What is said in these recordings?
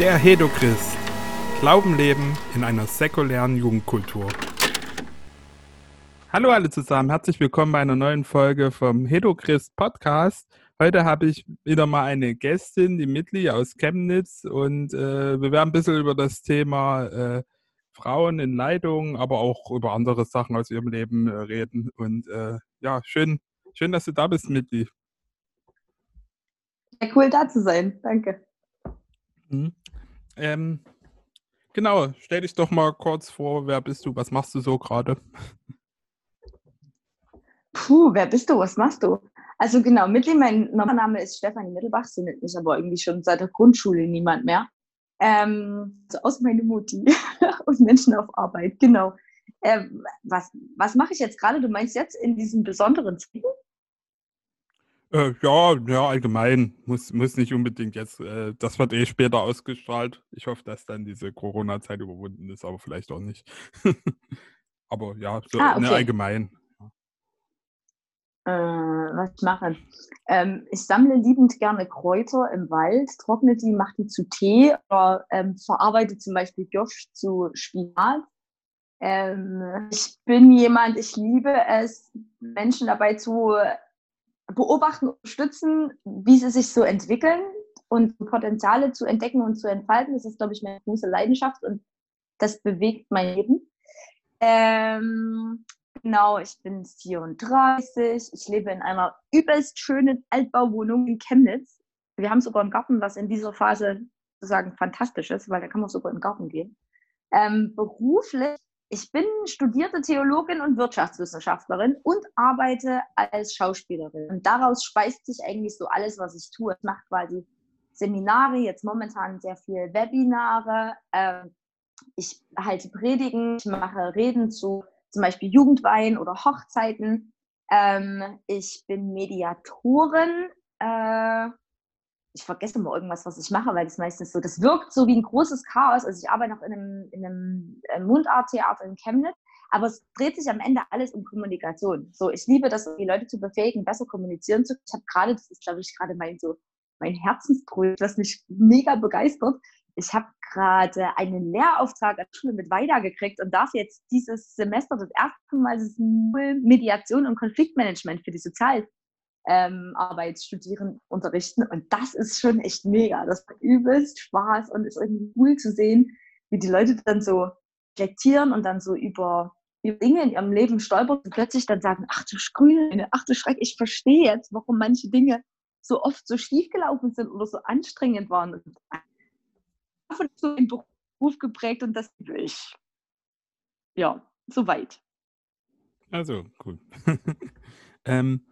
Der Hedochrist. Glauben leben in einer säkulären Jugendkultur. Hallo alle zusammen, herzlich willkommen bei einer neuen Folge vom Hedochrist Podcast. Heute habe ich wieder mal eine Gästin, die Mitli aus Chemnitz und äh, wir werden ein bisschen über das Thema äh, Frauen in Leitung, aber auch über andere Sachen aus ihrem Leben äh, reden. Und äh, ja, schön, schön, dass du da bist, Mitli. Ja, cool da zu sein. Danke. Mhm. Ähm, genau, stell dich doch mal kurz vor, wer bist du, was machst du so gerade? Puh, wer bist du, was machst du? Also genau, mein Name ist Stefanie Mittelbach, sie nennt mich aber irgendwie schon seit der Grundschule niemand mehr. Ähm, also aus meiner Mutti und Menschen auf Arbeit, genau. Ähm, was was mache ich jetzt gerade? Du meinst jetzt in diesem besonderen Zeiten? Äh, ja, ja, allgemein. Muss, muss nicht unbedingt jetzt. Äh, das wird eh später ausgestrahlt. Ich hoffe, dass dann diese Corona-Zeit überwunden ist, aber vielleicht auch nicht. aber ja, so Ah, ne, okay. allgemein. Äh, was ich mache? Ähm, ich sammle liebend gerne Kräuter im Wald, trockne die, mache die zu Tee oder ähm, verarbeite zum Beispiel Gürsch zu Spinat. Ähm, ich bin jemand, ich liebe es, Menschen dabei zu beobachten, unterstützen, wie sie sich so entwickeln und Potenziale zu entdecken und zu entfalten. Das ist, glaube ich, meine große Leidenschaft und das bewegt mein Leben. Ähm, genau, ich bin 34. Ich lebe in einer übelst schönen Altbauwohnung in Chemnitz. Wir haben sogar einen Garten, was in dieser Phase sozusagen fantastisch ist, weil da kann man sogar den Garten gehen. Ähm, beruflich, ich bin studierte Theologin und Wirtschaftswissenschaftlerin und arbeite als Schauspielerin. Und daraus speist sich eigentlich so alles, was ich tue. Ich mache quasi Seminare, jetzt momentan sehr viel Webinare. Ähm, ich halte Predigen, ich mache Reden zu zum Beispiel Jugendweihen oder Hochzeiten. Ähm, ich bin Mediatorin. Ich vergesse mal irgendwas, was ich mache, weil das meistens so, das wirkt so wie ein großes Chaos. Also ich arbeite noch in einem, in einem äh, Mundarttheater in Chemnitz, aber es dreht sich am Ende alles um Kommunikation. So, ich liebe das, die Leute zu befähigen, besser kommunizieren zu können. Ich habe gerade, das ist glaube ich gerade mein so mein Herzensprojekt, was mich mega begeistert. Ich habe gerade einen Lehrauftrag der Schule mit weiter gekriegt und darf jetzt dieses Semester das erste Mal das Mediation und Konfliktmanagement für die Sozialarbeit ähm, Arbeitsstudieren unterrichten. Und das ist schon echt mega. Das macht übelst Spaß und ist irgendwie cool zu sehen, wie die Leute dann so reflektieren und dann so über, über Dinge in ihrem Leben stolpern und plötzlich dann sagen, ach du Grüne, ach du Schreck, ich verstehe jetzt, warum manche Dinge so oft so schief gelaufen sind oder so anstrengend waren. Und davon ist so ein Beruf geprägt und das liebe ich. Ja, soweit. Also, cool. ähm,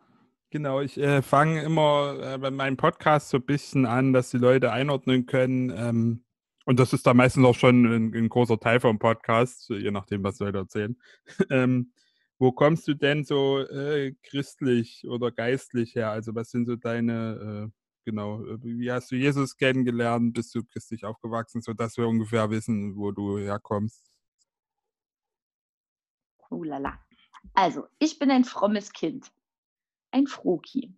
genau, ich äh, fange immer äh, bei meinem Podcast so ein bisschen an, dass die Leute einordnen können. Ähm, und das ist da meistens auch schon ein, ein großer Teil vom Podcast, je nachdem, was Leute erzählen. ähm, wo kommst du denn so äh, christlich oder geistlich her? Also was sind so deine, äh, genau, wie hast du Jesus kennengelernt? Bist du christlich aufgewachsen, sodass wir ungefähr wissen, wo du herkommst? Oh lala. Also, ich bin ein frommes Kind. Ein Froki.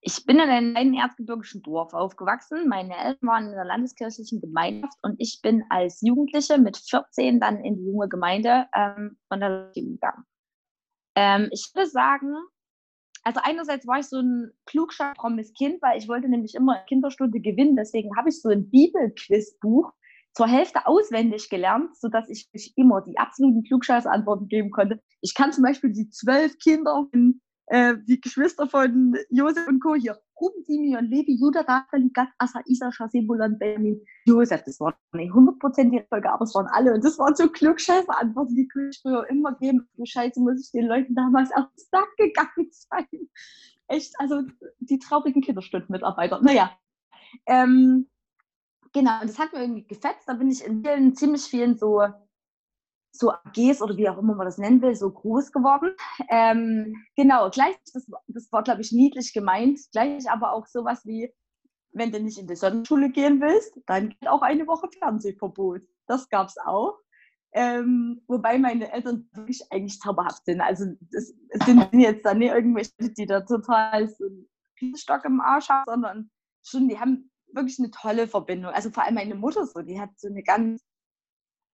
Ich bin in einem kleinen erzgebirgischen Dorf aufgewachsen. Meine Eltern waren in der landeskirchlichen Gemeinschaft und ich bin als Jugendliche mit 14 dann in die junge Gemeinde ähm, von der gegangen. Ähm, ich würde sagen, also einerseits war ich so ein frommes Kind, weil ich wollte nämlich immer in Kinderstunde gewinnen. Deswegen habe ich so ein Bibelquizbuch zur Hälfte auswendig gelernt, sodass ich nicht immer die absoluten Klugscheiß-Antworten geben konnte. Ich kann zum Beispiel die zwölf Kinder, von, äh, die Geschwister von Josef und Co. hier, Ruben, Simeon, Levi, Judah, Rachel, Gad, Asa, Isa, Sebulon, Benjamin, Josef. Das waren nicht hundertprozentige Folge, aber es waren alle. Und das waren so Klugscheiße-Antworten, die konnte ich früher immer geben. Scheiße, muss ich den Leuten damals auf den Sack gegangen sein. Echt, also die traurigen Kinderstundenmitarbeiter. Naja, ähm, genau, und das hat mir irgendwie gefetzt. Da bin ich in vielen, ziemlich vielen so, so AGs oder wie auch immer man das nennen will, so groß geworden. Ähm, genau, gleich, das, das war, glaube ich, niedlich gemeint, gleich aber auch sowas wie, wenn du nicht in die Sonnenschule gehen willst, dann geht auch eine Woche Fernsehverbot. Das gab es auch. Ähm, wobei meine Eltern wirklich eigentlich zauberhaft sind. Also das sind jetzt da nicht irgendwelche, die da total so einen Riesenstock im Arsch haben, sondern schon, die haben wirklich eine tolle Verbindung. Also vor allem meine Mutter so, die hat so eine ganz,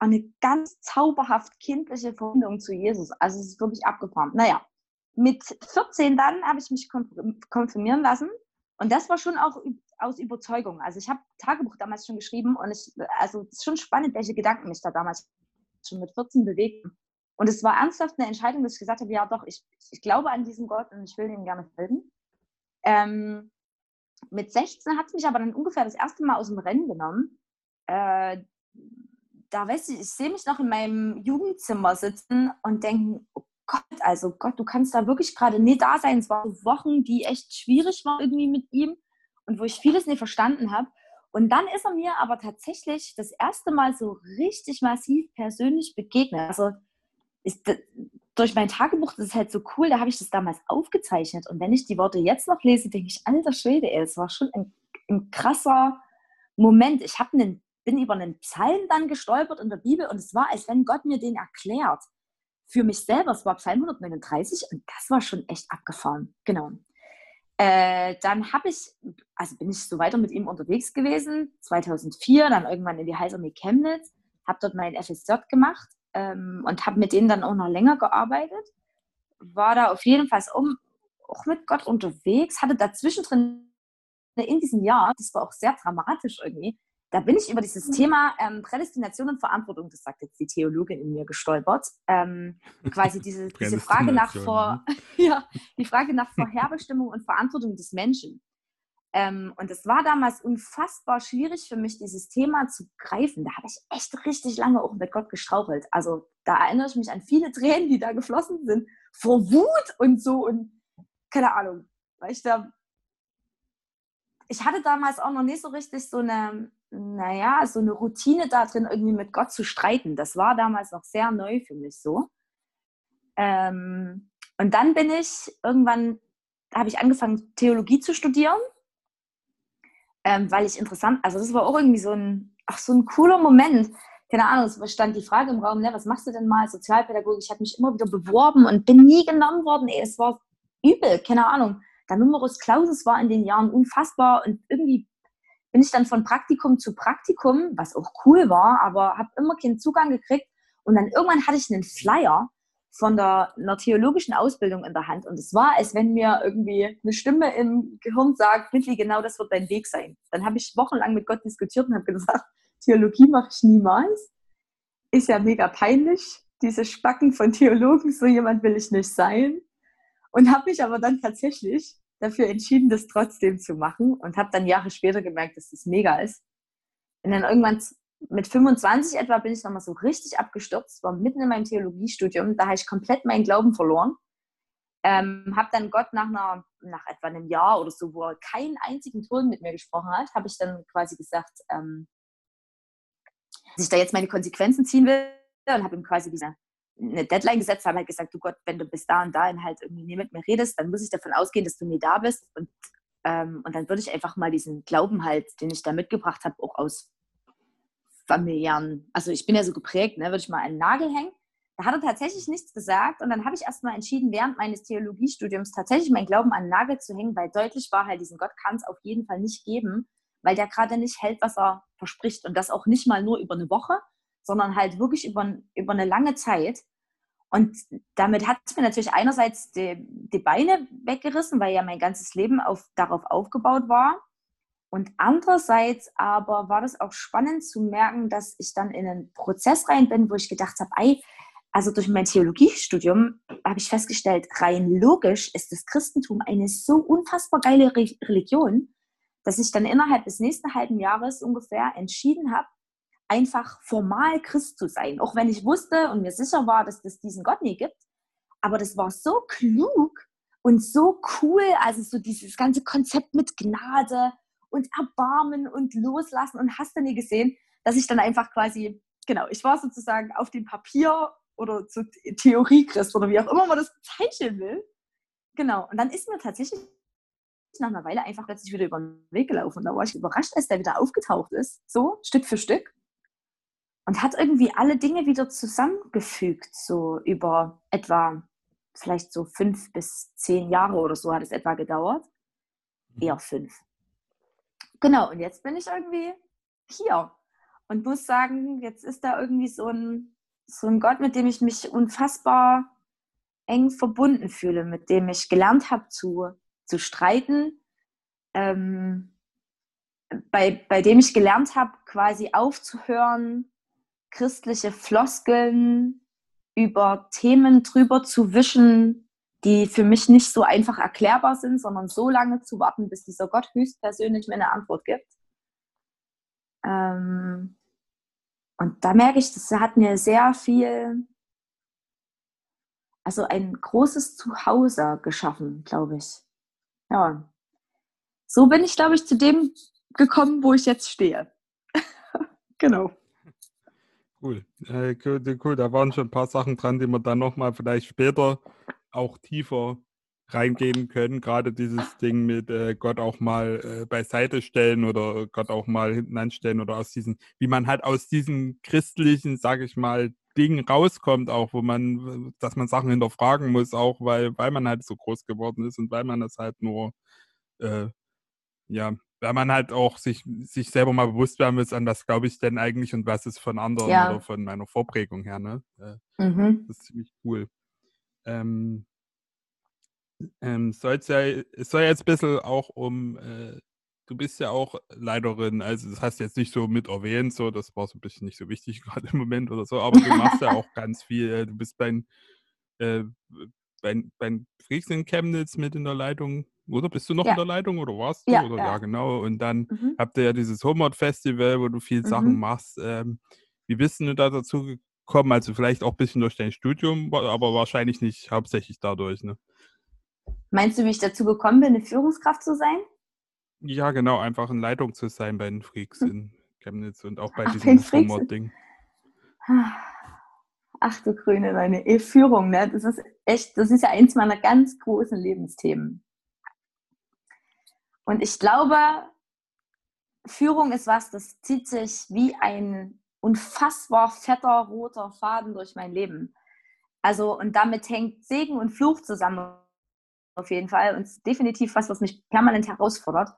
eine ganz zauberhaft kindliche Verbindung zu Jesus. Also es ist wirklich abgefahren. Naja, mit 14 dann habe ich mich konfirmieren lassen und das war schon auch aus Überzeugung. Also ich habe Tagebuch damals schon geschrieben und ich, also es ist schon spannend, welche Gedanken mich da damals schon mit 14 bewegten. Und es war ernsthaft eine Entscheidung, dass ich gesagt habe, ja doch, ich, ich glaube an diesen Gott und ich will ihm gerne folgen. Ähm, mit 16 hat es mich aber dann ungefähr das erste Mal aus dem Rennen genommen. Äh, da weiß ich, ich sehe mich noch in meinem Jugendzimmer sitzen und denken, oh Gott, also Gott, du kannst da wirklich gerade nicht da sein. Es waren Wochen, die echt schwierig waren irgendwie mit ihm und wo ich vieles nicht verstanden habe. Und dann ist er mir aber tatsächlich das erste Mal so richtig massiv persönlich begegnet. Also ist, durch mein Tagebuch, das ist halt so cool, da habe ich das damals aufgezeichnet. Und wenn ich die Worte jetzt noch lese, denke ich, alter Schwede, es war schon ein, ein krasser Moment. Ich einen, bin über einen Psalm dann gestolpert in der Bibel und es war, als wenn Gott mir den erklärt. Für mich selber, es war Psalm 139 und das war schon echt abgefahren. Genau. Äh, dann habe ich, also bin ich so weiter mit ihm unterwegs gewesen, 2004, dann irgendwann in die Heiserme Chemnitz, habe dort mein FSJ gemacht ähm, und habe mit denen dann auch noch länger gearbeitet. War da auf jeden Fall um, auch mit Gott unterwegs, hatte dazwischen drin in diesem Jahr, das war auch sehr dramatisch irgendwie, da bin ich über dieses Thema ähm, Prädestination und Verantwortung, das sagt jetzt die Theologin in mir, gestolpert. Ähm, quasi diese, diese Frage nach Vor, ne? ja, die Frage nach Vorherbestimmung und Verantwortung des Menschen. Ähm, und es war damals unfassbar schwierig für mich, dieses Thema zu greifen. Da habe ich echt richtig lange auch mit Gott gestrauchelt. Also da erinnere ich mich an viele Tränen, die da geflossen sind, vor Wut und so und keine Ahnung, weil ich da ich hatte damals auch noch nicht so richtig so eine, naja, so eine Routine da drin, irgendwie mit Gott zu streiten. Das war damals noch sehr neu für mich so. Ähm, und dann bin ich irgendwann, habe ich angefangen, Theologie zu studieren ähm, weil ich interessant, also das war auch irgendwie so ein, ach, so ein cooler Moment. Keine Ahnung, es stand die Frage im Raum, ne, was machst du denn mal Sozialpädagogik? Ich habe mich immer wieder beworben und bin nie genommen worden. Ey, es war übel, keine Ahnung. Der Numerus Clausus war in den Jahren unfassbar und irgendwie bin ich dann von Praktikum zu Praktikum, was auch cool war, aber habe immer keinen Zugang gekriegt. Und dann irgendwann hatte ich einen Flyer von der, einer theologischen Ausbildung in der Hand. Und es war, als wenn mir irgendwie eine Stimme im Gehirn sagt, Mitli, genau das wird dein Weg sein. Dann habe ich wochenlang mit Gott diskutiert und habe gesagt, Theologie mache ich niemals. Ist ja mega peinlich, diese Spacken von Theologen, so jemand will ich nicht sein. Und habe mich aber dann tatsächlich dafür entschieden, das trotzdem zu machen und habe dann Jahre später gemerkt, dass das mega ist. Und dann irgendwann mit 25 etwa bin ich nochmal so richtig abgestürzt, war mitten in meinem Theologiestudium, da habe ich komplett meinen Glauben verloren. Ähm, habe dann Gott nach, einer, nach etwa einem Jahr oder so, wo er keinen einzigen Ton mit mir gesprochen hat, habe ich dann quasi gesagt, ähm, dass ich da jetzt meine Konsequenzen ziehen will und habe ihm quasi diese, eine Deadline gesetzt, habe halt gesagt, du Gott, wenn du bis da und dahin halt irgendwie nie mit mir redest, dann muss ich davon ausgehen, dass du nie da bist und, ähm, und dann würde ich einfach mal diesen Glauben halt, den ich da mitgebracht habe, auch aus familiären, also ich bin ja so geprägt, ne, würde ich mal einen Nagel hängen. Da hat er tatsächlich nichts gesagt und dann habe ich erstmal entschieden, während meines Theologiestudiums tatsächlich meinen Glauben an den Nagel zu hängen, weil deutlich war halt, diesen Gott kann es auf jeden Fall nicht geben, weil der gerade nicht hält, was er verspricht und das auch nicht mal nur über eine Woche, sondern halt wirklich über, über eine lange Zeit. Und damit hat es mir natürlich einerseits die, die Beine weggerissen, weil ja mein ganzes Leben auf, darauf aufgebaut war. Und andererseits aber war das auch spannend zu merken, dass ich dann in einen Prozess rein bin, wo ich gedacht habe, ey, also durch mein Theologiestudium habe ich festgestellt, rein logisch ist das Christentum eine so unfassbar geile Re Religion, dass ich dann innerhalb des nächsten halben Jahres ungefähr entschieden habe, einfach formal Christ zu sein. Auch wenn ich wusste und mir sicher war, dass es diesen Gott nie gibt. Aber das war so klug und so cool, also so dieses ganze Konzept mit Gnade und Erbarmen und Loslassen und hast du nie gesehen, dass ich dann einfach quasi, genau, ich war sozusagen auf dem Papier oder zur Theorie Christ oder wie auch immer man das bezeichnen will. Genau, und dann ist mir tatsächlich nach einer Weile einfach plötzlich wieder über den Weg gelaufen. Und da war ich überrascht, als der wieder aufgetaucht ist, so Stück für Stück. Und hat irgendwie alle Dinge wieder zusammengefügt, so über etwa vielleicht so fünf bis zehn Jahre oder so hat es etwa gedauert. Eher fünf. genau, und jetzt bin ich irgendwie hier und muss sagen, jetzt ist da irgendwie so ein, so ein Gott, mit dem ich mich unfassbar eng verbunden fühle, mit dem ich gelernt habe zu, zu streiten, ähm, bei, bei dem ich gelernt habe, quasi aufzuhören, christliche Floskeln über Themen drüber zu wischen, die für mich nicht so einfach erklärbar sind, sondern so lange zu warten, bis dieser Gott höchstpersönlich mir eine Antwort gibt. Ähm, und da merke ich, das hat mir sehr viel, also ein großes Zuhause geschaffen, glaube ich. Ja. So bin ich, glaube ich, zu dem gekommen, wo ich jetzt stehe. genau. Cool. Äh, cool. cool. Da waren schon ein paar Sachen dran, die wir dann nochmal vielleicht später auch tiefer reingehen können. Gerade dieses Ding mit äh, Gott auch mal äh, beiseite stellen oder Gott auch mal hinten anstellen oder aus diesen, wie man halt aus diesen christlichen, sage ich mal, Dingen rauskommt, auch wo man, dass man Sachen hinterfragen muss, auch weil, weil man halt so groß geworden ist und weil man das halt nur, äh, ja, weil man halt auch sich, sich selber mal bewusst werden muss, an was glaube ich denn eigentlich und was ist von anderen ja. oder von meiner Vorprägung her. Ne? Mhm. Das ist ziemlich cool. Ähm, ähm, ja, es soll jetzt ein bisschen auch um, äh, du bist ja auch Leiterin, also das hast du jetzt nicht so mit erwähnt, so, das war so ein bisschen nicht so wichtig gerade im Moment oder so, aber du machst ja auch ganz viel. Äh, du bist beim, äh, beim, beim Freaks in Chemnitz mit in der Leitung oder bist du noch ja. in der Leitung oder warst du? Ja, oder? ja. ja genau. Und dann mhm. habt ihr ja dieses Homeward Festival, wo du viel mhm. Sachen machst. Ähm, wie bist du da dazu gekommen? Also vielleicht auch ein bisschen durch dein Studium, aber wahrscheinlich nicht hauptsächlich dadurch, ne? Meinst du, wie ich dazu gekommen bin, eine Führungskraft zu sein? Ja, genau, einfach in Leitung zu sein bei den Freaks hm. in Chemnitz und auch bei Ach, diesem Homeward-Ding. Ach du Grüne, meine E-Führung, ne? Das ist echt, das ist ja eins meiner ganz großen Lebensthemen. Und ich glaube, Führung ist was, das zieht sich wie ein unfassbar fetter roter Faden durch mein Leben. Also, und damit hängt Segen und Fluch zusammen auf jeden Fall und definitiv was, was mich permanent herausfordert.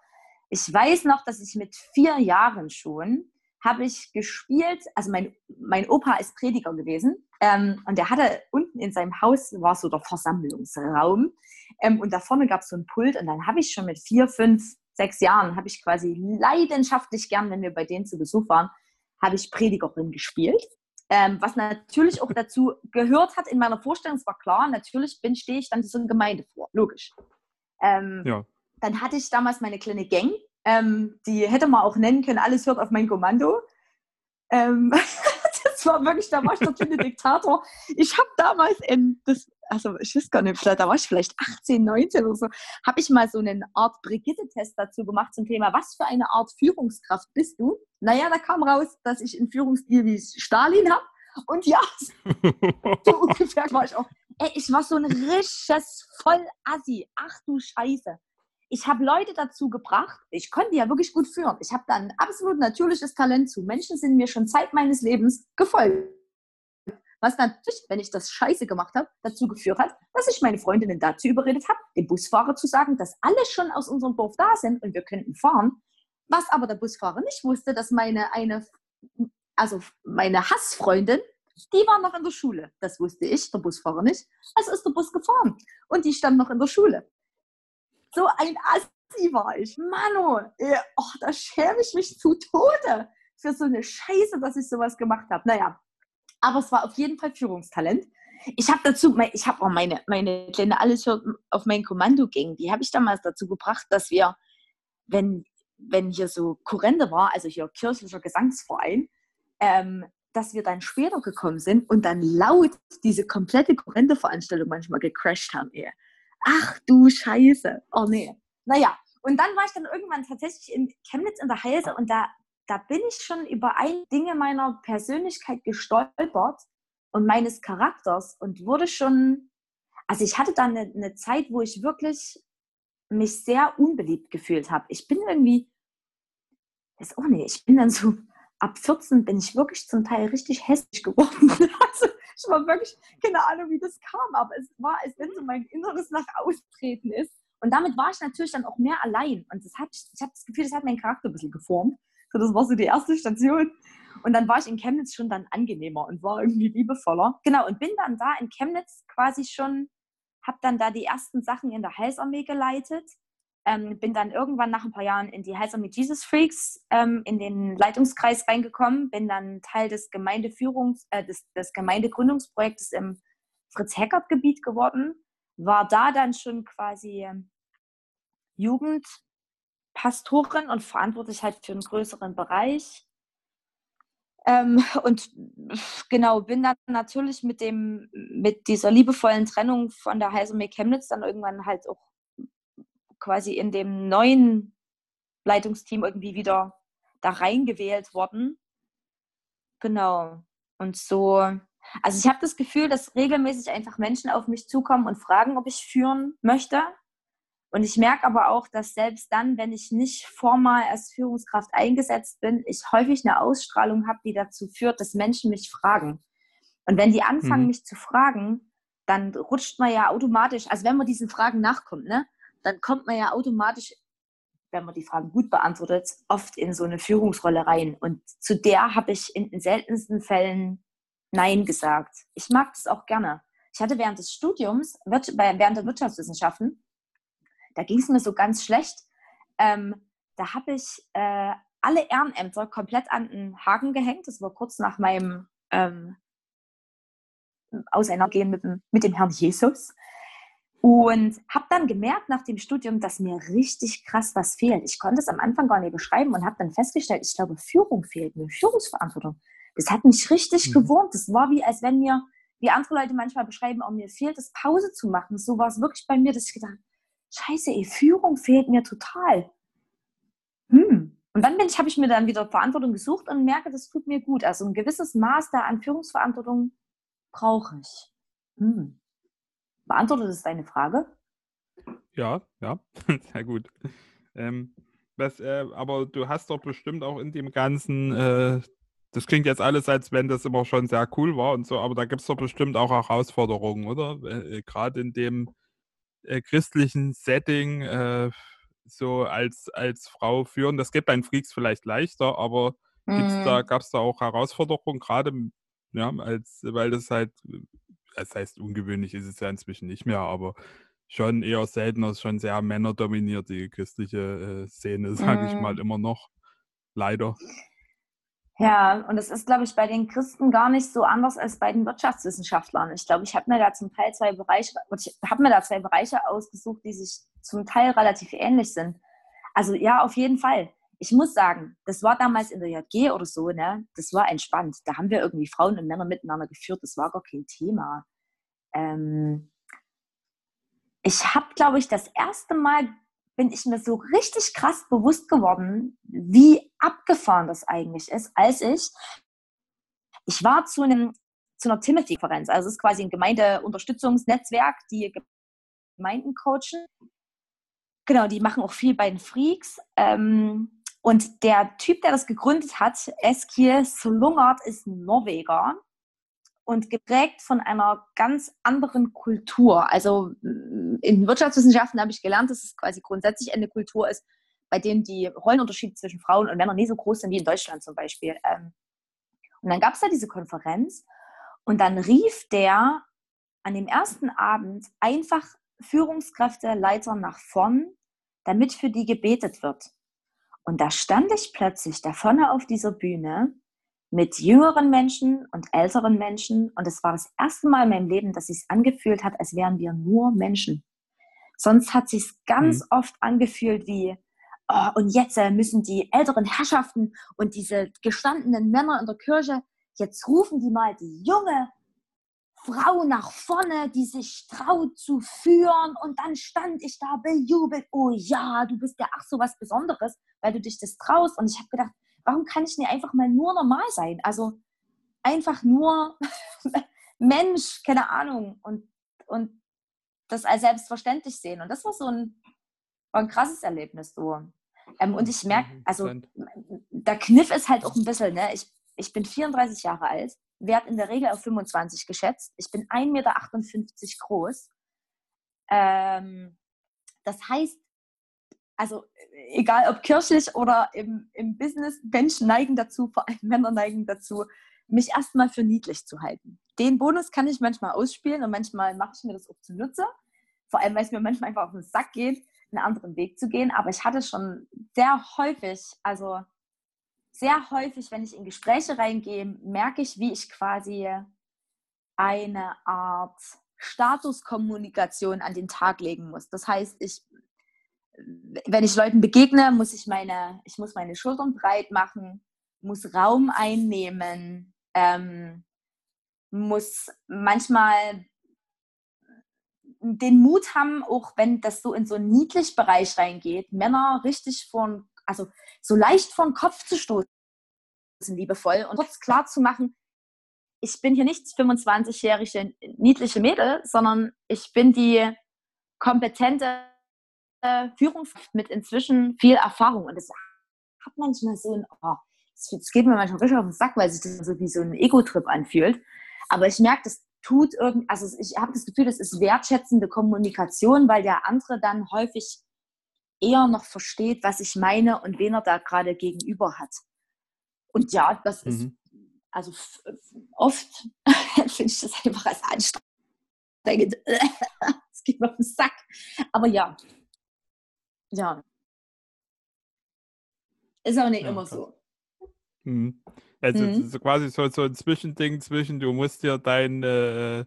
Ich weiß noch, dass ich mit vier Jahren schon habe ich gespielt, also mein, mein Opa ist Prediger gewesen ähm, und der hatte unten in seinem Haus, war so der Versammlungsraum ähm, und da vorne gab es so ein Pult und dann habe ich schon mit vier, fünf, sechs Jahren, habe ich quasi leidenschaftlich gern, wenn wir bei denen zu Besuch waren, habe ich Predigerin gespielt. Ähm, was natürlich auch dazu gehört hat in meiner Vorstellung, es war klar, natürlich bin, stehe ich dann so eine Gemeinde vor, logisch. Ähm, ja. Dann hatte ich damals meine kleine Gang, ähm, die hätte man auch nennen können, alles hört auf mein Kommando. Ähm, das war wirklich, da war ich der kleine Diktator. Ich habe damals in, das, also ich weiß gar nicht, da war ich vielleicht 18, 19 oder so, habe ich mal so eine Art Brigitte-Test dazu gemacht zum Thema, was für eine Art Führungskraft bist du? Naja, da kam raus, dass ich einen Führungsstil wie Stalin habe. Und ja, so ungefähr war ich auch. Ey, ich war so ein richtiges Vollassi. Ach du Scheiße ich habe Leute dazu gebracht, ich konnte ja wirklich gut führen. Ich habe da ein absolut natürliches Talent zu. Menschen sind mir schon Zeit meines Lebens gefolgt. Was natürlich, wenn ich das scheiße gemacht habe, dazu geführt hat, dass ich meine Freundinnen dazu überredet habe, dem Busfahrer zu sagen, dass alle schon aus unserem Dorf da sind und wir könnten fahren. Was aber der Busfahrer nicht wusste, dass meine eine, also meine Hassfreundin, die war noch in der Schule. Das wusste ich, der Busfahrer nicht. Also ist der Bus gefahren und die stand noch in der Schule. So ein Assi war ich. Mano, oh, da schäme ich mich zu Tode für so eine Scheiße, dass ich sowas gemacht habe. Naja, aber es war auf jeden Fall Führungstalent. Ich habe dazu, ich habe auch meine, meine kleine Alles auf mein Kommando ging, die habe ich damals dazu gebracht, dass wir, wenn, wenn hier so Kurrende war, also hier kirchlicher Gesangsverein, ähm, dass wir dann später gekommen sind und dann laut diese komplette Kurrende-Veranstaltung manchmal gecrashed haben. Ey. Ach du Scheiße. Oh nee. Naja, und dann war ich dann irgendwann tatsächlich in Chemnitz in der Heise und da, da bin ich schon über ein Dinge meiner Persönlichkeit gestolpert und meines Charakters und wurde schon, also ich hatte da eine, eine Zeit, wo ich wirklich mich sehr unbeliebt gefühlt habe. Ich bin irgendwie, weiß auch nicht, ich bin dann so, ab 14 bin ich wirklich zum Teil richtig hässlich geworden. Also ich war wirklich, keine Ahnung, wie das kam, aber es war, als wenn so mein Inneres nach austreten ist Und damit war ich natürlich dann auch mehr allein. Und das hat, ich habe das Gefühl, das hat meinen Charakter ein bisschen geformt. So, das war so die erste Station. Und dann war ich in Chemnitz schon dann angenehmer und war irgendwie liebevoller. Genau, und bin dann da in Chemnitz quasi schon, habe dann da die ersten Sachen in der Heilsarmee geleitet. Ähm, bin dann irgendwann nach ein paar Jahren in die Heilsarmee Jesus Freaks ähm, in den Leitungskreis reingekommen, bin dann Teil des Gemeindeführungs-, äh, des, des Gemeindegründungsprojektes im Fritz-Heckert-Gebiet geworden, war da dann schon quasi ähm, Jugendpastorin und verantwortlich halt für einen größeren Bereich. Ähm, und genau, bin dann natürlich mit dem, mit dieser liebevollen Trennung von der Heilsarmee Chemnitz dann irgendwann halt auch quasi in dem neuen Leitungsteam irgendwie wieder da reingewählt worden. Genau. Und so, also ich habe das Gefühl, dass regelmäßig einfach Menschen auf mich zukommen und fragen, ob ich führen möchte. Und ich merke aber auch, dass selbst dann, wenn ich nicht formal als Führungskraft eingesetzt bin, ich häufig eine Ausstrahlung habe, die dazu führt, dass Menschen mich fragen. Und wenn die anfangen, mhm. mich zu fragen, dann rutscht man ja automatisch, also wenn man diesen Fragen nachkommt, ne, dann kommt man ja automatisch, wenn man die Fragen gut beantwortet, oft in so eine Führungsrolle rein. Und zu der habe ich in den seltensten Fällen Nein gesagt. Ich mag das auch gerne. Ich hatte während des Studiums, während der Wirtschaftswissenschaften, da ging es mir so ganz schlecht. Ähm, da habe ich äh, alle Ehrenämter komplett an den Haken gehängt. Das war kurz nach meinem ähm, Auseinandergehen mit dem, mit dem Herrn Jesus. Und habe dann gemerkt nach dem Studium, dass mir richtig krass was fehlt. Ich konnte es am Anfang gar nicht beschreiben und habe dann festgestellt, ich glaube, Führung fehlt mir, Führungsverantwortung. Das hat mich richtig mhm. gewurmt. Das war wie, als wenn mir, wie andere Leute manchmal beschreiben, oh, mir fehlt es, Pause zu machen. So war es wirklich bei mir, dass ich gedacht scheiße, ey, Führung fehlt mir total. Hm. Und dann ich, habe ich mir dann wieder Verantwortung gesucht und merke, das tut mir gut. Also ein gewisses Maß da an Führungsverantwortung brauche ich. Hm. Beantwortet das deine Frage? Ja, ja, sehr gut. Ähm, was, äh, aber du hast doch bestimmt auch in dem ganzen, äh, das klingt jetzt alles, als wenn das immer schon sehr cool war und so, aber da gibt es doch bestimmt auch Herausforderungen, oder? Äh, äh Gerade in dem äh, christlichen Setting äh, so als, als Frau führen. Das geht bei den Freaks vielleicht leichter, aber mhm. da, gab es da auch Herausforderungen, gerade ja, als, weil das halt, das heißt, ungewöhnlich ist es ja inzwischen nicht mehr, aber schon eher seltener, schon sehr männerdominiert, die christliche äh, Szene, sage mhm. ich mal, immer noch. Leider. Ja, und es ist, glaube ich, bei den Christen gar nicht so anders als bei den Wirtschaftswissenschaftlern. Ich glaube, ich habe mir da zum Teil zwei Bereiche, ich habe mir da zwei Bereiche ausgesucht, die sich zum Teil relativ ähnlich sind. Also ja, auf jeden Fall. Ich muss sagen, das war damals in der JG oder so, ne? Das war entspannt. Da haben wir irgendwie Frauen und Männer miteinander geführt. Das war gar kein Thema. Ähm ich habe, glaube ich, das erste Mal bin ich mir so richtig krass bewusst geworden, wie abgefahren das eigentlich ist, als ich, ich war zu einem zu einer Timothy-Konferenz, also es ist quasi ein Gemeindeunterstützungsnetzwerk, die Gemeinden coachen. Genau, die machen auch viel bei den Freaks. Ähm, und der Typ, der das gegründet hat, Eskil Solungard, ist Norweger und geprägt von einer ganz anderen Kultur. Also mm, in Wirtschaftswissenschaften habe ich gelernt, dass es quasi grundsätzlich eine Kultur ist, bei dem die Rollenunterschiede zwischen Frauen und Männern nie so groß sind wie in Deutschland zum Beispiel. Ähm, und dann gab es da diese Konferenz und dann rief der an dem ersten Abend einfach Führungskräfte, Leiter nach vorn, damit für die gebetet wird. Und da stand ich plötzlich da vorne auf dieser Bühne mit jüngeren Menschen und älteren Menschen. Und es war das erste Mal in meinem Leben, dass es angefühlt hat, als wären wir nur Menschen. Sonst hat sich ganz mhm. oft angefühlt wie, oh, und jetzt äh, müssen die älteren Herrschaften und diese gestandenen Männer in der Kirche, jetzt rufen die mal die junge Frau nach vorne, die sich traut zu führen. Und dann stand ich da bejubelt, oh ja, du bist ja ach so was Besonderes, weil du dich das traust. Und ich habe gedacht, warum kann ich nicht einfach mal nur normal sein? Also einfach nur Mensch, keine Ahnung, und, und das als selbstverständlich sehen. Und das war so ein, war ein krasses Erlebnis so. Ähm, und ich merke, mhm, also der Kniff ist halt auch ein bisschen, ne? ich, ich bin 34 Jahre alt, werde in der Regel auf 25 geschätzt. Ich bin 1,58 Meter groß. Ähm, Das heißt, also egal ob kirchlich oder im, im Business, Menschen neigen dazu, vor allem Männer neigen dazu, mich erstmal für niedlich zu halten. Den Bonus kann ich manchmal ausspielen und manchmal mache ich mir das auch zunutze. Vor allem, weil es mir manchmal einfach auf den Sack geht, einen anderen Weg zu gehen. Aber ich hatte schon sehr häufig, also sehr häufig, wenn ich in Gespräche reingehe, merke ich, wie ich quasi eine Art Statuskommunikation an den Tag legen muss. Das heißt, ich, wenn ich Leuten begegne, muss ich meine, ich muss meine Schultern breit machen, muss Raum einnehmen, ähm, muss manchmal den Mut haben, auch wenn das so in so einen niedlich Bereich reingeht, Männer richtig vor, also so leicht den Kopf zu stoßen, liebevoll und kurz klar zu machen, ich bin hier nicht 25-jährige niedliche Mädel, sondern ich bin die kompetente Führungskraft mit inzwischen viel Erfahrung. Und das hat manchmal so ein, oh, das geht mir manchmal richtig auf den Sack, weil sich das so wie so ein Ego-Trip anfühlt. Aber ich merke, das tut irgendwie, also ich habe das Gefühl, das ist wertschätzende Kommunikation, weil der andere dann häufig eher noch versteht, was ich meine und wen er da gerade gegenüber hat. Und ja, das ist, mhm. also oft finde ich das einfach als anstrengend. Es geht mir auf den Sack. Aber ja, ja. Ist aber nicht ja, immer krass. so. Mhm. Also mhm. so quasi so, so ein Zwischending zwischen, du musst dir deinen äh,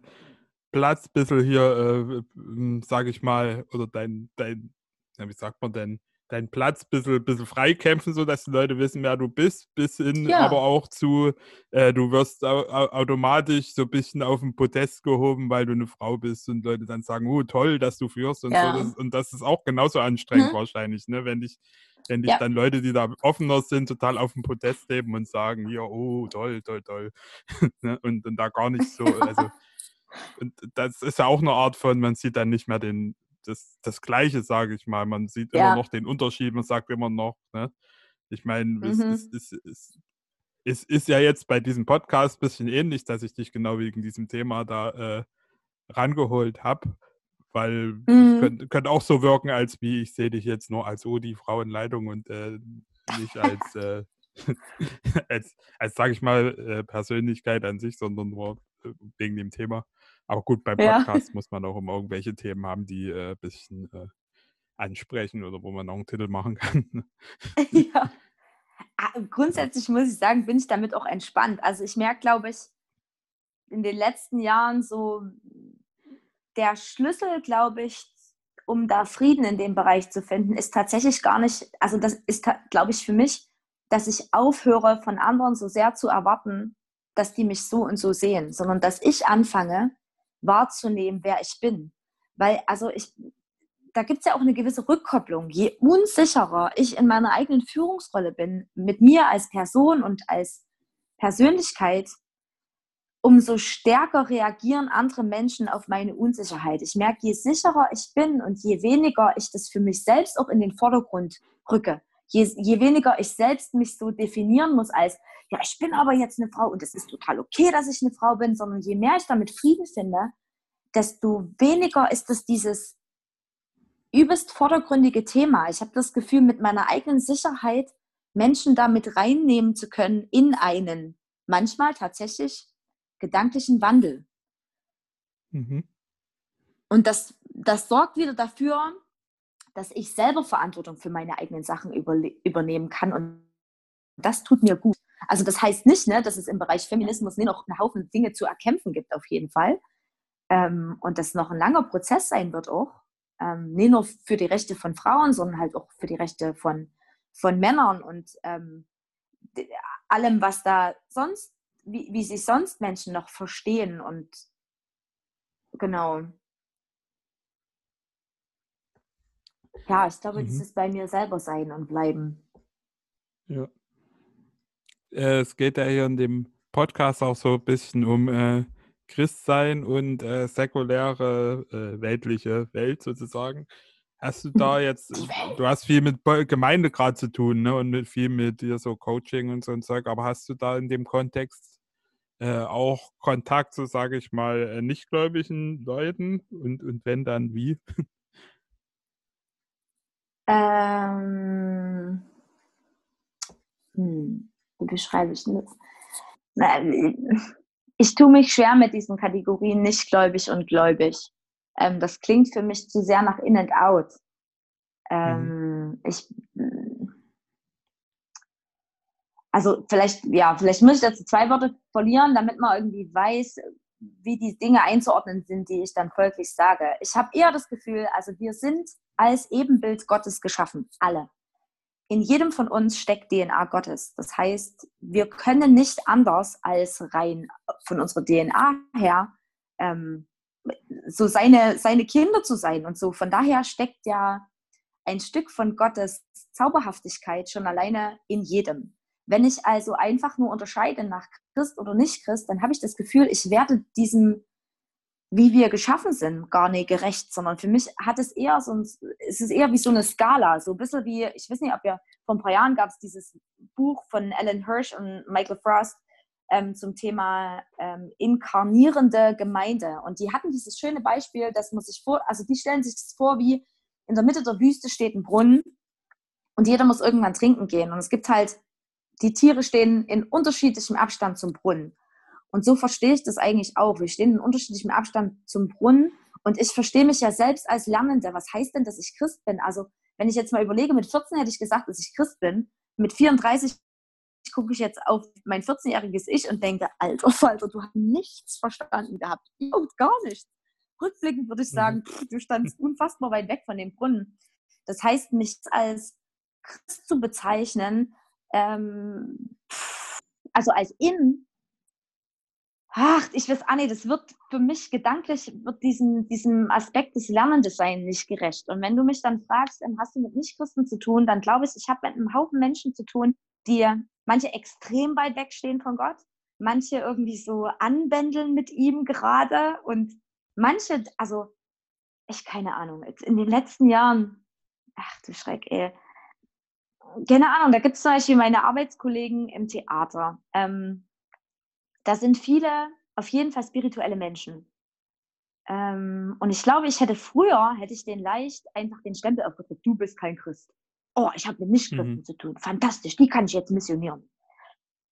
Platz ein bisschen hier, äh, sag ich mal, oder dein, dein, ja, wie sagt man denn, deinen Platz ein bisschen, bisschen freikämpfen, sodass die Leute wissen, wer du bist, bis hin ja. aber auch zu, äh, du wirst au automatisch so ein bisschen auf den Podest gehoben, weil du eine Frau bist und Leute dann sagen, oh toll, dass du führst und ja. so. Das, und das ist auch genauso anstrengend mhm. wahrscheinlich, ne? wenn dich wenn dich ja. dann Leute, die da offener sind, total auf dem Podest leben und sagen, ja, oh, toll, toll, toll. Ne, und, und da gar nicht so, also und das ist ja auch eine Art von, man sieht dann nicht mehr den, das, das Gleiche, sage ich mal. Man sieht ja. immer noch den Unterschied, man sagt immer noch, ne? Ich meine, mhm. es, es, es, es, es, ist ja jetzt bei diesem Podcast ein bisschen ähnlich, dass ich dich genau wegen diesem Thema da äh, rangeholt habe, weil mhm. es könnte, könnte, auch so wirken, als wie ich sehe dich jetzt nur als oh, die Frauenleitung und äh, nicht als, äh, als, als sage ich mal, äh, Persönlichkeit an sich, sondern nur äh, wegen dem Thema. Aber gut, beim Podcast ja. muss man auch immer irgendwelche Themen haben, die ein äh, bisschen äh, ansprechen oder wo man auch einen Titel machen kann. ja. Ah, grundsätzlich muss ich sagen, bin ich damit auch entspannt. Also ich merke, glaube ich, in den letzten Jahren so der Schlüssel, glaube ich, um da Frieden in dem Bereich zu finden, ist tatsächlich gar nicht, also das ist, glaube ich, für mich, dass ich aufhöre, von anderen so sehr zu erwarten, dass die mich so und so sehen, sondern dass ich anfange, wahrzunehmen, wer ich bin. Weil, also ich, da gibt es ja auch eine gewisse Rückkopplung. Je unsicherer ich in meiner eigenen Führungsrolle bin, mit mir als Person und als Persönlichkeit, umso stärker reagieren andere Menschen auf meine Unsicherheit. Ich merke, je sicherer ich bin und je weniger ich das für mich selbst auch in den Vordergrund rücke, je, je weniger ich selbst mich so definieren muss als, ja, ich bin aber jetzt eine Frau und es ist total okay, dass ich eine Frau bin, sondern je mehr ich damit Frieden finde, desto weniger ist es dieses übelst vordergründige Thema. Ich habe das Gefühl, mit meiner eigenen Sicherheit Menschen damit reinnehmen zu können in einen manchmal tatsächlich gedanklichen Wandel. Mhm. Und das, das sorgt wieder dafür, dass ich selber Verantwortung für meine eigenen Sachen übernehmen kann. Und das tut mir gut. Also das heißt nicht, ne, dass es im Bereich Feminismus nicht noch einen Haufen Dinge zu erkämpfen gibt, auf jeden Fall. Ähm, und das noch ein langer Prozess sein wird auch. Ähm, nicht nur für die Rechte von Frauen, sondern halt auch für die Rechte von, von Männern und ähm, allem, was da sonst, wie, wie sich sonst Menschen noch verstehen und genau. Ja, ich glaube, mhm. das ist bei mir selber sein und bleiben. Ja. Äh, es geht ja hier in dem Podcast auch so ein bisschen um äh, Christsein und äh, säkuläre äh, weltliche Welt sozusagen. Hast du da jetzt, du hast viel mit Gemeinde gerade zu tun, ne? Und mit, viel mit dir so Coaching und so ein Zeug, aber hast du da in dem Kontext äh, auch Kontakt zu, sage ich mal, äh, nichtgläubigen Leuten? Und, und wenn dann wie? Ähm, hm, wie beschreibe ich das? Ich tue mich schwer mit diesen Kategorien nicht gläubig und gläubig. Ähm, das klingt für mich zu sehr nach in and out. Ähm, mhm. Ich, also vielleicht, ja, vielleicht muss ich dazu zwei Worte verlieren, damit man irgendwie weiß, wie die Dinge einzuordnen sind, die ich dann folglich sage. Ich habe eher das Gefühl, also wir sind als Ebenbild Gottes geschaffen, alle. In jedem von uns steckt DNA Gottes. Das heißt, wir können nicht anders als rein von unserer DNA her ähm, so seine, seine Kinder zu sein und so. Von daher steckt ja ein Stück von Gottes Zauberhaftigkeit schon alleine in jedem. Wenn ich also einfach nur unterscheide nach Christ oder nicht Christ, dann habe ich das Gefühl, ich werde diesem, wie wir geschaffen sind, gar nicht gerecht, sondern für mich hat es eher so ein, es ist eher wie so eine Skala, so ein bisschen wie, ich weiß nicht, ob ihr, vor ein paar Jahren gab es dieses Buch von Alan Hirsch und Michael Frost ähm, zum Thema ähm, inkarnierende Gemeinde. Und die hatten dieses schöne Beispiel, dass man sich vor, also die stellen sich das vor, wie in der Mitte der Wüste steht ein Brunnen und jeder muss irgendwann trinken gehen. Und es gibt halt die Tiere stehen in unterschiedlichem Abstand zum Brunnen. Und so verstehe ich das eigentlich auch. Wir stehen in unterschiedlichem Abstand zum Brunnen. Und ich verstehe mich ja selbst als Lernende. Was heißt denn, dass ich Christ bin? Also, wenn ich jetzt mal überlege, mit 14 hätte ich gesagt, dass ich Christ bin. Mit 34 gucke ich jetzt auf mein 14-jähriges Ich und denke, alter Falter, du hast nichts verstanden gehabt. Überhaupt gar nichts. Rückblickend würde ich mhm. sagen, pff, du standst unfassbar weit weg von dem Brunnen. Das heißt, mich als Christ zu bezeichnen, ähm, also als in, ach, ich weiß auch das wird für mich gedanklich, wird diesem, diesem Aspekt des Lernendesigns nicht gerecht. Und wenn du mich dann fragst, ähm, hast du mit Nichtchristen zu tun, dann glaube ich, ich habe mit einem Haufen Menschen zu tun, die manche extrem weit wegstehen von Gott, manche irgendwie so anbändeln mit ihm gerade und manche, also ich keine Ahnung, in den letzten Jahren, ach du Schreck, ey, keine Ahnung, da gibt es zum Beispiel meine Arbeitskollegen im Theater. Ähm, da sind viele auf jeden Fall spirituelle Menschen. Ähm, und ich glaube, ich hätte früher, hätte ich den leicht einfach den Stempel aufgedrückt, du bist kein Christ. Oh, ich habe mit Nichtchristen mhm. zu tun. Fantastisch, die kann ich jetzt missionieren.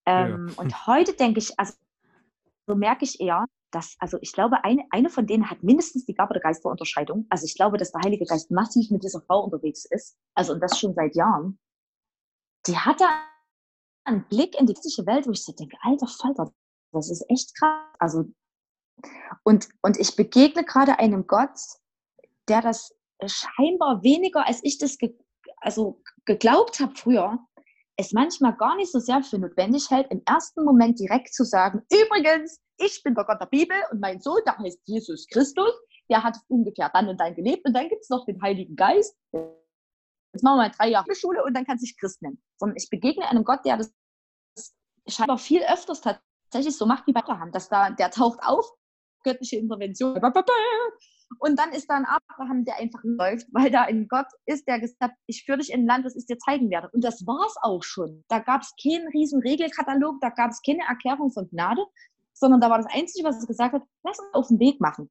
Ähm, ja. Und heute denke ich, also so merke ich eher, dass, also ich glaube, eine, eine von denen hat mindestens die Gabe der Geisterunterscheidung. Also ich glaube, dass der Heilige Geist massiv mit dieser Frau unterwegs ist. Also und das schon seit Jahren die hatte einen Blick in die physische Welt, wo ich so denke, alter Falter, das ist echt krass. Also, und, und ich begegne gerade einem Gott, der das scheinbar weniger, als ich das ge also geglaubt habe früher, es manchmal gar nicht so sehr für notwendig hält, im ersten Moment direkt zu sagen, übrigens, ich bin der Gott der Bibel und mein Sohn, der heißt Jesus Christus, der hat ungefähr dann und dann gelebt und dann gibt es noch den Heiligen Geist, jetzt machen wir mal drei Jahre Schule und dann kann sich Christ nennen. Sondern ich begegne einem Gott, der das scheinbar viel öfters tatsächlich so macht wie bei Abraham, dass da, der taucht auf, göttliche Intervention, und dann ist da ein Abraham, der einfach läuft, weil da ein Gott ist, der gesagt hat, ich führe dich in ein Land, das ich dir zeigen werde. Und das war es auch schon. Da gab es keinen riesen Regelkatalog, da gab es keine Erklärung von Gnade, sondern da war das Einzige, was er gesagt hat, lass uns auf den Weg machen.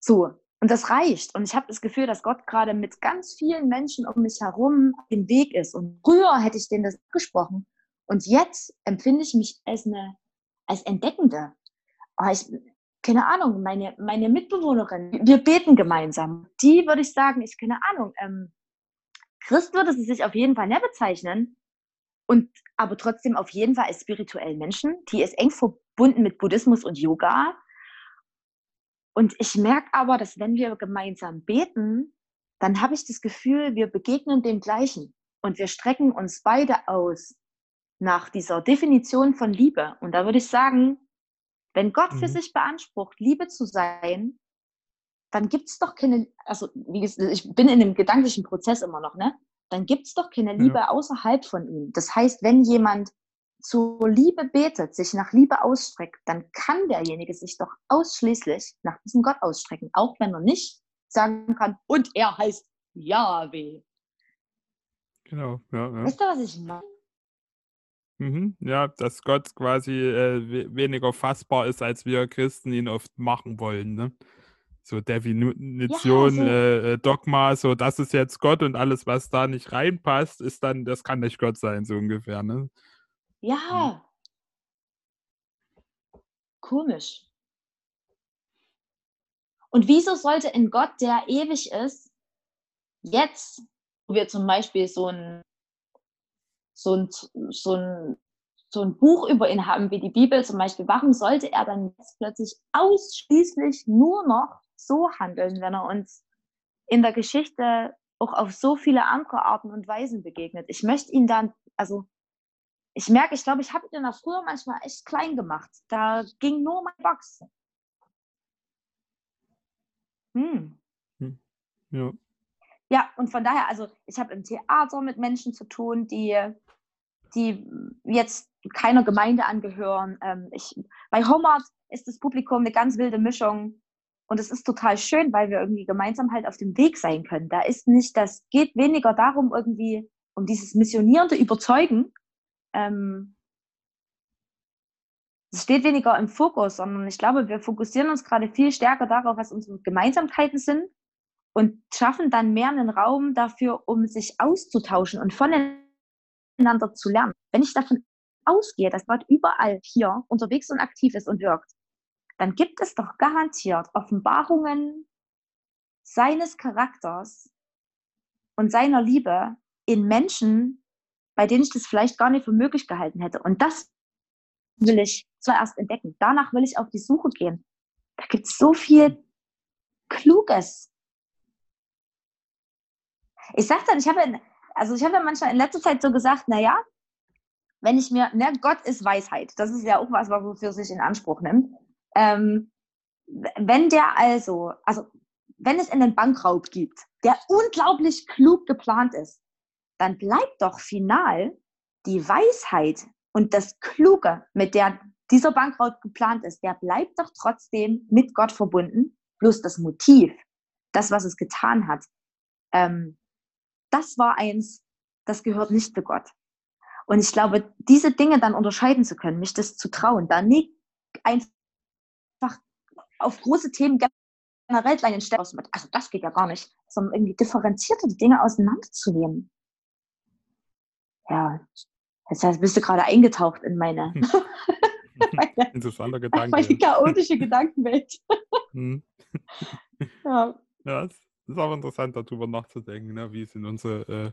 So, und das reicht. Und ich habe das Gefühl, dass Gott gerade mit ganz vielen Menschen um mich herum im Weg ist. Und früher hätte ich denen das gesprochen. Und jetzt empfinde ich mich als eine, als Entdeckende. Ich, keine Ahnung, meine, meine Mitbewohnerin, wir beten gemeinsam. Die würde ich sagen, ich keine Ahnung, ähm, Christ würde sie sich auf jeden Fall nicht bezeichnen. Und aber trotzdem auf jeden Fall als spirituellen Menschen. Die ist eng verbunden mit Buddhismus und Yoga und ich merke aber, dass wenn wir gemeinsam beten, dann habe ich das Gefühl, wir begegnen dem Gleichen und wir strecken uns beide aus nach dieser Definition von Liebe. Und da würde ich sagen, wenn Gott mhm. für sich beansprucht, Liebe zu sein, dann gibt es doch keine, also wie gesagt, ich bin in dem gedanklichen Prozess immer noch, ne? Dann gibt es doch keine Liebe ja. außerhalb von ihm. Das heißt, wenn jemand zur Liebe betet, sich nach Liebe ausstreckt, dann kann derjenige sich doch ausschließlich nach diesem Gott ausstrecken, auch wenn er nicht sagen kann, und er heißt Yahweh. Genau, ja. ja. Weißt du, was ich meine? Mhm, ja, dass Gott quasi äh, weniger fassbar ist, als wir Christen ihn oft machen wollen. Ne? so Definition, ja, so. Äh, äh, Dogma, so das ist jetzt Gott und alles, was da nicht reinpasst, ist dann, das kann nicht Gott sein, so ungefähr, ne? Ja. Hm. Komisch. Und wieso sollte ein Gott, der ewig ist, jetzt, wo wir zum Beispiel so ein, so ein, so ein so ein Buch über ihn haben wie die Bibel zum Beispiel, warum sollte er dann jetzt plötzlich ausschließlich nur noch so handeln, wenn er uns in der Geschichte auch auf so viele andere Arten und Weisen begegnet? Ich möchte ihn dann, also ich merke, ich glaube, ich habe ihn da früher manchmal echt klein gemacht. Da ging nur mein Box. Hm. hm. Ja. Ja, und von daher, also ich habe im Theater mit Menschen zu tun, die, die jetzt keiner Gemeinde angehören. Ähm, ich, bei Homart ist das Publikum eine ganz wilde Mischung. Und es ist total schön, weil wir irgendwie gemeinsam halt auf dem Weg sein können. Da ist nicht, das geht weniger darum, irgendwie um dieses missionierende Überzeugen. Ähm, es steht weniger im Fokus, sondern ich glaube, wir fokussieren uns gerade viel stärker darauf, was unsere Gemeinsamkeiten sind und schaffen dann mehr einen Raum dafür, um sich auszutauschen und voneinander zu lernen. Wenn ich davon ausgehe, dass Gott überall hier unterwegs und aktiv ist und wirkt, dann gibt es doch garantiert Offenbarungen seines Charakters und seiner Liebe in Menschen, bei denen ich das vielleicht gar nicht für möglich gehalten hätte. Und das will ich zuerst entdecken. Danach will ich auf die Suche gehen. Da gibt es so viel Kluges. Ich sage dann, ich habe, also ich habe manchmal in letzter Zeit so gesagt, naja, wenn ich mir, ne, Gott ist Weisheit. Das ist ja auch was, wofür sich in Anspruch nimmt. Ähm, wenn der also, also wenn es einen Bankraub gibt, der unglaublich klug geplant ist, dann bleibt doch final die Weisheit und das Kluge, mit der dieser Bankraub geplant ist, der bleibt doch trotzdem mit Gott verbunden. Bloß das Motiv, das, was es getan hat, ähm, das war eins, das gehört nicht zu Gott. Und ich glaube, diese Dinge dann unterscheiden zu können, mich das zu trauen, da nicht einfach auf große Themen generell kleinen Stellen, also das geht ja gar nicht, sondern irgendwie differenzierte die Dinge auseinanderzunehmen. Ja, das heißt, bist du gerade eingetaucht in meine, hm. meine, Interessanter Gedanke. meine chaotische Gedankenwelt. hm. ja. ja, ist auch interessant, darüber nachzudenken, ne? wie sind unsere äh,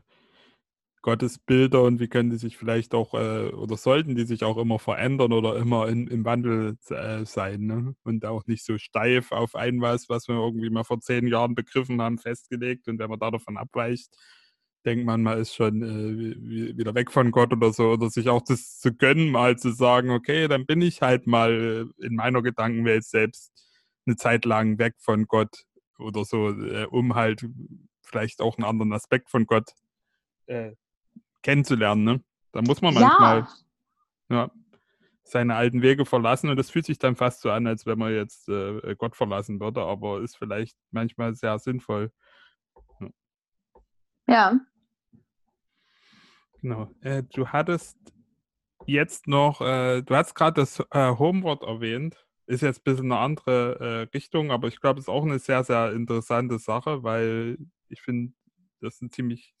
Gottesbilder und wie können die sich vielleicht auch äh, oder sollten die sich auch immer verändern oder immer in, im Wandel äh, sein ne? und auch nicht so steif auf ein was, was wir irgendwie mal vor zehn Jahren begriffen haben, festgelegt und wenn man da davon abweicht, denkt man, man ist schon äh, wieder weg von Gott oder so oder sich auch das zu gönnen, mal zu sagen, okay, dann bin ich halt mal in meiner Gedankenwelt selbst eine Zeit lang weg von Gott oder so, äh, um halt vielleicht auch einen anderen Aspekt von Gott äh, kennenzulernen. Ne? Da muss man manchmal ja. ja. seine alten Wege verlassen und das fühlt sich dann fast so an, als wenn man jetzt äh, Gott verlassen würde, aber ist vielleicht manchmal sehr sinnvoll. Ja. ja. Genau. Äh, du hattest jetzt noch, äh, du hast gerade das äh, Homewort erwähnt. Ist jetzt ein bisschen eine andere äh, Richtung, aber ich glaube, es ist auch eine sehr, sehr interessante Sache, weil ich finde, das ist ein ziemlich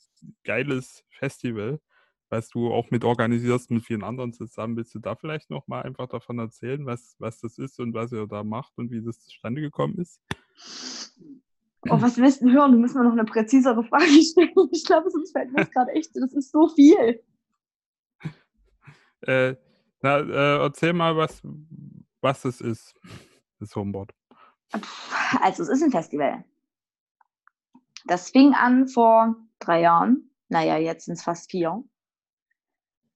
geiles Festival, was du auch mit organisierst mit vielen anderen zusammen. Willst du da vielleicht noch mal einfach davon erzählen, was, was das ist und was ihr da macht und wie das zustande gekommen ist? Oh, was willst du hören? Du musst mir noch eine präzisere Frage stellen. Ich glaube, sonst fällt mir das gerade echt, das ist so viel. Äh, na, äh, erzähl mal, was, was das ist, das Homeboard. Also, es ist ein Festival. Das fing an vor drei Jahren. Naja, jetzt sind es fast vier.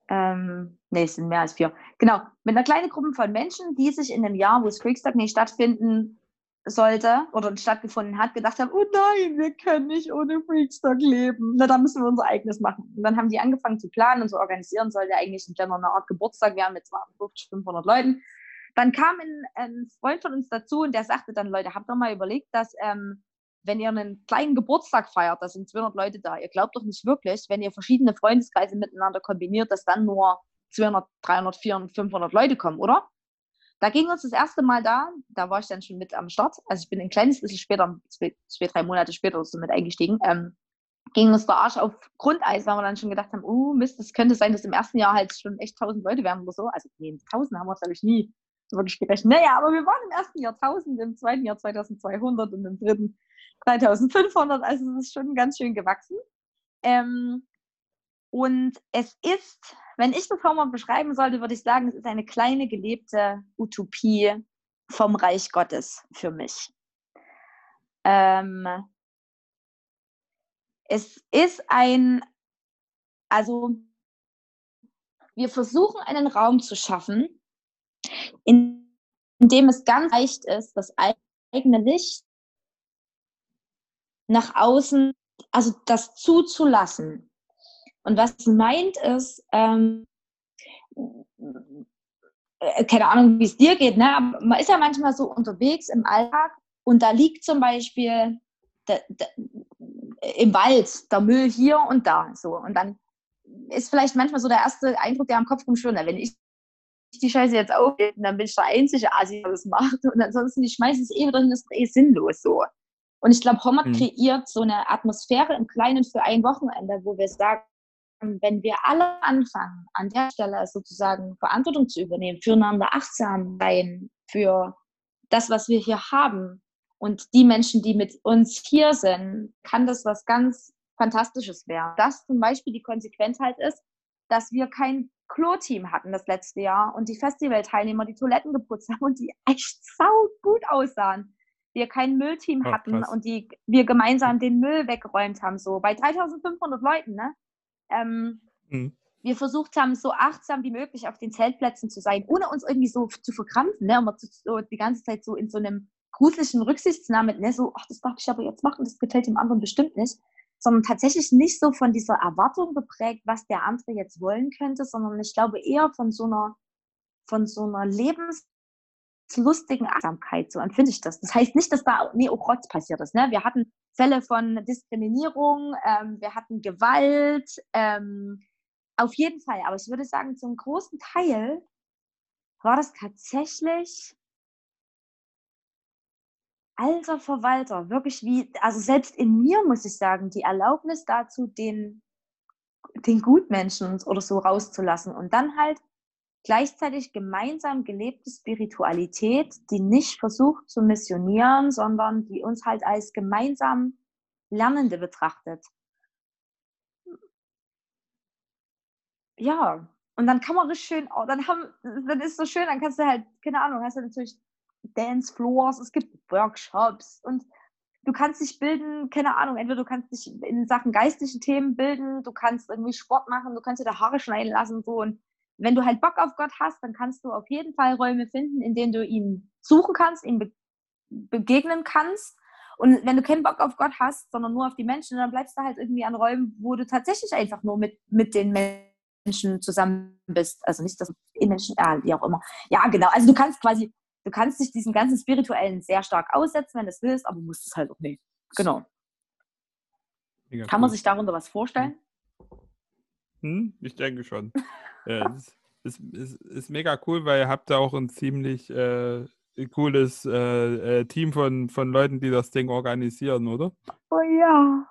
Ähm, nee, es sind mehr als vier. Genau, mit einer kleinen Gruppe von Menschen, die sich in dem Jahr, wo das Creekstag nicht stattfinden sollte oder stattgefunden hat, gedacht haben, oh nein, wir können nicht ohne Freakstock leben. Na, da müssen wir unser eigenes machen. Und dann haben die angefangen zu planen und zu organisieren, sollte eigentlich ein eine Art Geburtstag werden mit 250, 500 Leuten. Dann kam ein, ein, Freund von uns dazu und der sagte dann, Leute, habt ihr mal überlegt, dass ähm, wenn ihr einen kleinen Geburtstag feiert, da sind 200 Leute da. Ihr glaubt doch nicht wirklich, wenn ihr verschiedene Freundeskreise miteinander kombiniert, dass dann nur 200, 300, 400, 500 Leute kommen, oder? da ging uns das erste Mal da, da war ich dann schon mit am Start. Also ich bin ein kleines bisschen später, zwei, zwei drei Monate später so mit eingestiegen. Ähm, ging uns der Arsch auf Grundeis, weil wir dann schon gedacht haben, oh Mist, es könnte sein, dass im ersten Jahr halt schon echt tausend Leute werden oder so. Also nee, tausend haben wir glaube ich nie wirklich gerechnet. Naja, aber wir waren im ersten Jahr tausend, im zweiten Jahr 2200 und im dritten 3500. Also es ist schon ganz schön gewachsen. Ähm, und es ist, wenn ich das mal beschreiben sollte, würde ich sagen, es ist eine kleine gelebte Utopie vom Reich Gottes für mich. Ähm, es ist ein, also wir versuchen einen Raum zu schaffen, in, dem es ganz leicht ist, das eigene Licht nach außen, also das zuzulassen. Und was meint ist, ähm, äh, keine Ahnung, wie es dir geht, ne? aber man ist ja manchmal so unterwegs im Alltag und da liegt zum Beispiel de, de, im Wald der Müll hier und da. So. Und dann ist vielleicht manchmal so der erste Eindruck, der am Kopf rumschwirrt. Wenn ich die Scheiße jetzt aufgebe, dann bin ich der einzige Asi, der das macht. Und ansonsten, die schmeißen es eh wieder hin, das ist eh sinnlos so. Und ich glaube, Hommer mhm. kreiert so eine Atmosphäre im Kleinen für ein Wochenende, wo wir sagen, wenn wir alle anfangen, an der Stelle sozusagen Verantwortung zu übernehmen, füreinander achtsam sein, für das, was wir hier haben und die Menschen, die mit uns hier sind, kann das was ganz Fantastisches werden. Das zum Beispiel die Konsequenz halt ist, dass wir kein Klo-Team hatten das letzte Jahr und die Festivalteilnehmer die Toiletten geputzt haben und die echt sau gut aussahen. Wir kein Müllteam oh, hatten krass. und die wir gemeinsam den Müll weggeräumt haben, so bei 3500 Leuten, ne? Ähm, mhm. Wir versucht haben, so achtsam wie möglich auf den Zeltplätzen zu sein, ohne uns irgendwie so zu verkrampfen, ne? Immer so die ganze Zeit so in so einem gruseligen Rücksichtsnahmen, ne? So, ach, das darf ich aber jetzt machen, das gefällt dem anderen bestimmt nicht sondern tatsächlich nicht so von dieser Erwartung geprägt, was der andere jetzt wollen könnte, sondern ich glaube eher von so einer, von so einer lebenslustigen Achtsamkeit, so empfinde ich das. Das heißt nicht, dass da nee, oh passiert ist. Ne? Wir hatten Fälle von Diskriminierung, ähm, wir hatten Gewalt, ähm, auf jeden Fall. Aber ich würde sagen, zum großen Teil war das tatsächlich alter Verwalter, wirklich wie, also selbst in mir muss ich sagen, die Erlaubnis dazu, den, den Gutmenschen oder so rauszulassen und dann halt gleichzeitig gemeinsam gelebte Spiritualität, die nicht versucht zu missionieren, sondern die uns halt als gemeinsam Lernende betrachtet. Ja, und dann kann man richtig schön, dann haben, dann ist so schön, dann kannst du halt, keine Ahnung, hast du natürlich Dancefloors, es gibt Workshops und du kannst dich bilden, keine Ahnung, entweder du kannst dich in Sachen geistlichen Themen bilden, du kannst irgendwie Sport machen, du kannst dir da Haare schneiden lassen so und wenn du halt Bock auf Gott hast, dann kannst du auf jeden Fall Räume finden, in denen du ihn suchen kannst, ihm be begegnen kannst. Und wenn du keinen Bock auf Gott hast, sondern nur auf die Menschen, dann bleibst du halt irgendwie an Räumen, wo du tatsächlich einfach nur mit, mit den Menschen zusammen bist. Also nicht das in Menschen, ja, wie auch immer. Ja, genau. Also du kannst quasi du kannst dich diesem ganzen Spirituellen sehr stark aussetzen, wenn du es willst, aber musst es halt auch nicht. Genau. Mega Kann man sich darunter was vorstellen? Hm, ich denke schon. ja, es ist, ist, ist, mega cool, weil ihr habt da auch ein ziemlich äh, cooles äh, äh, Team von, von Leuten, die das Ding organisieren, oder? Oh ja.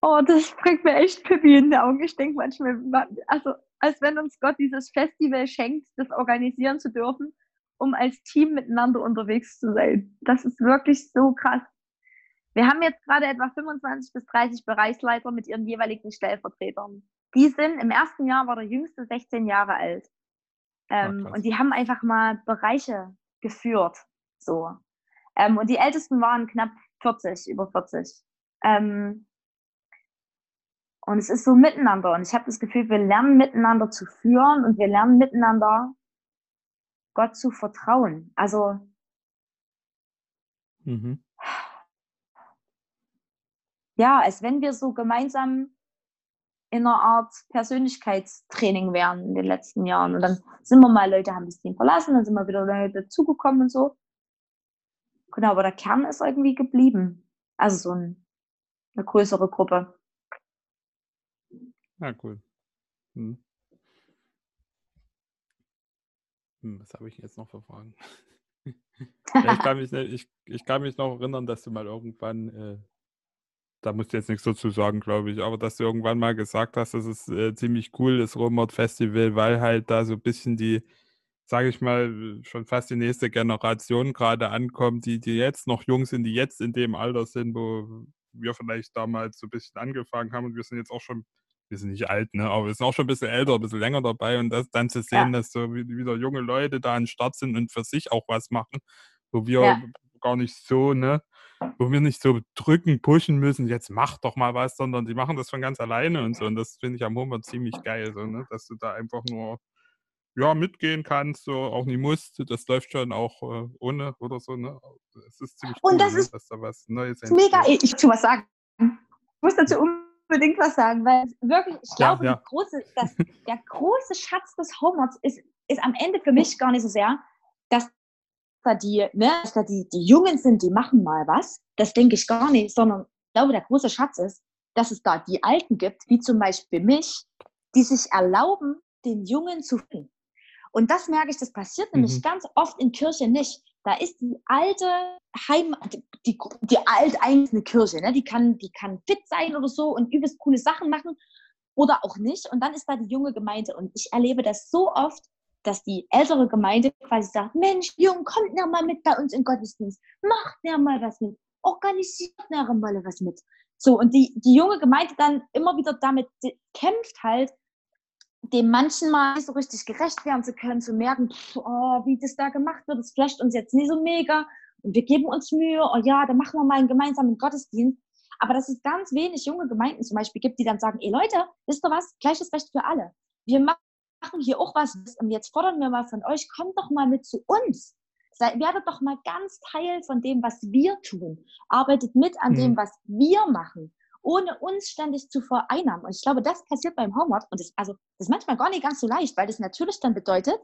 Oh, das bringt mir echt Pippi in die Augen. Ich denke manchmal, also als wenn uns Gott dieses Festival schenkt, das organisieren zu dürfen um als Team miteinander unterwegs zu sein. Das ist wirklich so krass. Wir haben jetzt gerade etwa 25 bis 30 Bereichsleiter mit ihren jeweiligen Stellvertretern. Die sind, im ersten Jahr war der jüngste 16 Jahre alt. Ähm, und die haben einfach mal Bereiche geführt. So. Ähm, und die Ältesten waren knapp 40, über 40. Ähm, und es ist so miteinander. Und ich habe das Gefühl, wir lernen miteinander zu führen und wir lernen miteinander Gott zu vertrauen. Also mhm. ja, als wenn wir so gemeinsam in einer Art Persönlichkeitstraining wären in den letzten Jahren. Und dann sind wir mal, Leute haben das Team verlassen, dann sind wir wieder Leute dazugekommen und so. Genau, aber der Kern ist irgendwie geblieben. Also so ein, eine größere Gruppe. Ja, cool. Hm. Hm, was habe ich jetzt noch für Fragen? ja, ich, kann mich, ich, ich kann mich noch erinnern, dass du mal irgendwann, äh, da musst du jetzt nichts dazu sagen, glaube ich, aber dass du irgendwann mal gesagt hast, dass es äh, ziemlich cool ist, Romort Festival, weil halt da so ein bisschen die, sage ich mal, schon fast die nächste Generation gerade ankommt, die, die jetzt noch jung sind, die jetzt in dem Alter sind, wo wir vielleicht damals so ein bisschen angefangen haben und wir sind jetzt auch schon wir sind nicht alt, ne? aber wir sind auch schon ein bisschen älter, ein bisschen länger dabei und das dann zu sehen, ja. dass so wieder junge Leute da an Start sind und für sich auch was machen, wo wir ja. gar nicht so, ne, wo wir nicht so drücken, pushen müssen, jetzt mach doch mal was, sondern die machen das von ganz alleine und so. Und das finde ich am Hummer ziemlich geil, so, ne? dass du da einfach nur ja, mitgehen kannst, so auch nie musst. Das läuft schon auch äh, ohne oder so. Ne? Es ist ziemlich und cool, das ne? ist dass da was Neues entsteht. Mega, ich muss was sagen. Ich muss dazu unbedingt was sagen, weil wirklich, ich glaube, ja, ja. Große, das, der große Schatz des Homeworks ist, ist am Ende für mich gar nicht so sehr, dass da die, ne, dass da die, die Jungen sind, die machen mal was. Das denke ich gar nicht, sondern ich glaube, der große Schatz ist, dass es da die Alten gibt, wie zum Beispiel mich, die sich erlauben, den Jungen zu finden. Und das merke ich, das passiert nämlich mhm. ganz oft in Kirche nicht. Da ist die alte Heim, die, die, alteinzelne Kirche, ne? die, kann, die kann fit sein oder so und übelst coole Sachen machen oder auch nicht. Und dann ist da die junge Gemeinde. Und ich erlebe das so oft, dass die ältere Gemeinde quasi sagt, Mensch, Jung, kommt ja mal mit bei uns im Gottesdienst, macht ja mal was mit, organisiert ja mal was mit. So, und die, die junge Gemeinde dann immer wieder damit kämpft halt, dem manchen mal nicht so richtig gerecht werden zu können, zu merken, pff, oh, wie das da gemacht wird, das flasht uns jetzt nicht so mega und wir geben uns Mühe, oh ja, dann machen wir mal einen gemeinsamen Gottesdienst. Aber dass es ganz wenig junge Gemeinden zum Beispiel gibt, die dann sagen, ey Leute, wisst ihr was, gleiches Recht für alle. Wir machen hier auch was und jetzt fordern wir mal von euch, kommt doch mal mit zu uns. Seid, werdet doch mal ganz Teil von dem, was wir tun. Arbeitet mit an mhm. dem, was wir machen ohne uns ständig zu vereinnahmen. Und ich glaube, das passiert beim Homework. Und das, also, das ist manchmal gar nicht ganz so leicht, weil das natürlich dann bedeutet,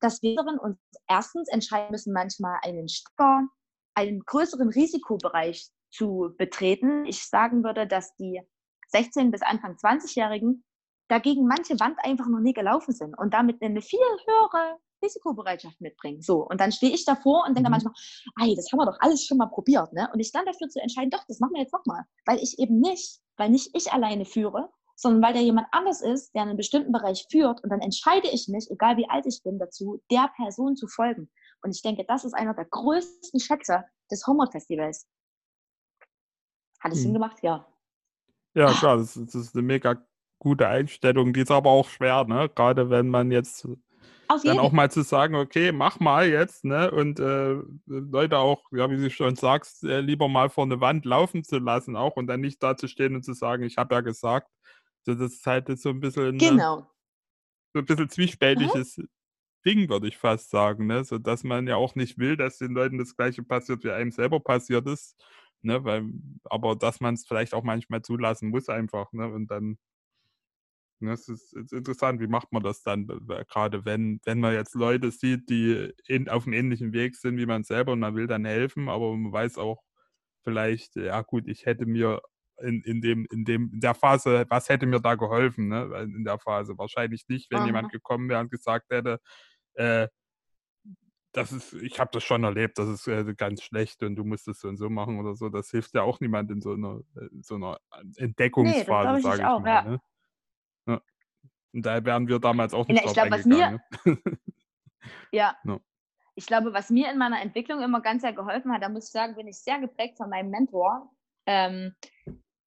dass wir uns erstens entscheiden müssen, manchmal einen stärker, einen größeren Risikobereich zu betreten. Ich sagen würde, dass die 16- bis Anfang 20-Jährigen dagegen manche Wand einfach noch nie gelaufen sind und damit eine viel höhere Risikobereitschaft mitbringen. So, und dann stehe ich davor und denke mhm. manchmal, ey, das haben wir doch alles schon mal probiert. Ne? Und ich dann dafür zu entscheiden, doch, das machen wir jetzt nochmal. Weil ich eben nicht, weil nicht ich alleine führe, sondern weil da jemand anders ist, der einen bestimmten Bereich führt. Und dann entscheide ich mich, egal wie alt ich bin, dazu, der Person zu folgen. Und ich denke, das ist einer der größten Schätze des Homework Festivals. Hat es mhm. Sinn gemacht? Ja. Ja, klar, das, das ist eine mega gute Einstellung. Die ist aber auch schwer, ne? Gerade wenn man jetzt dann auch mal zu sagen, okay, mach mal jetzt, ne? Und äh, Leute auch, ja, wie du schon sagst, äh, lieber mal vor eine Wand laufen zu lassen auch und dann nicht da zu stehen und zu sagen, ich habe ja gesagt. So, das ist halt so ein bisschen. Genau. Ne, so ein bisschen zwiespältiges mhm. Ding, würde ich fast sagen, ne? So dass man ja auch nicht will, dass den Leuten das gleiche passiert, wie einem selber passiert ist. Ne, weil, aber dass man es vielleicht auch manchmal zulassen muss einfach, ne? Und dann das ne, ist, ist interessant, wie macht man das dann, gerade wenn, wenn man jetzt Leute sieht, die in, auf einem ähnlichen Weg sind wie man selber und man will dann helfen, aber man weiß auch vielleicht, ja gut, ich hätte mir in, in, dem, in, dem, in der Phase, was hätte mir da geholfen, ne? In der Phase. Wahrscheinlich nicht, wenn Aha. jemand gekommen wäre und gesagt hätte, äh, das ist, ich habe das schon erlebt, das ist äh, ganz schlecht und du musst es so und so machen oder so. Das hilft ja auch niemand in so einer, äh, so einer Entdeckungsphase, nee, sage ich, ich mal. Ja. Ne? Ja. Und da wären wir damals auch nicht ich glaube, was mir, ja. ja. Ich glaube, was mir in meiner Entwicklung immer ganz sehr geholfen hat, da muss ich sagen, bin ich sehr geprägt von meinem Mentor. Ähm,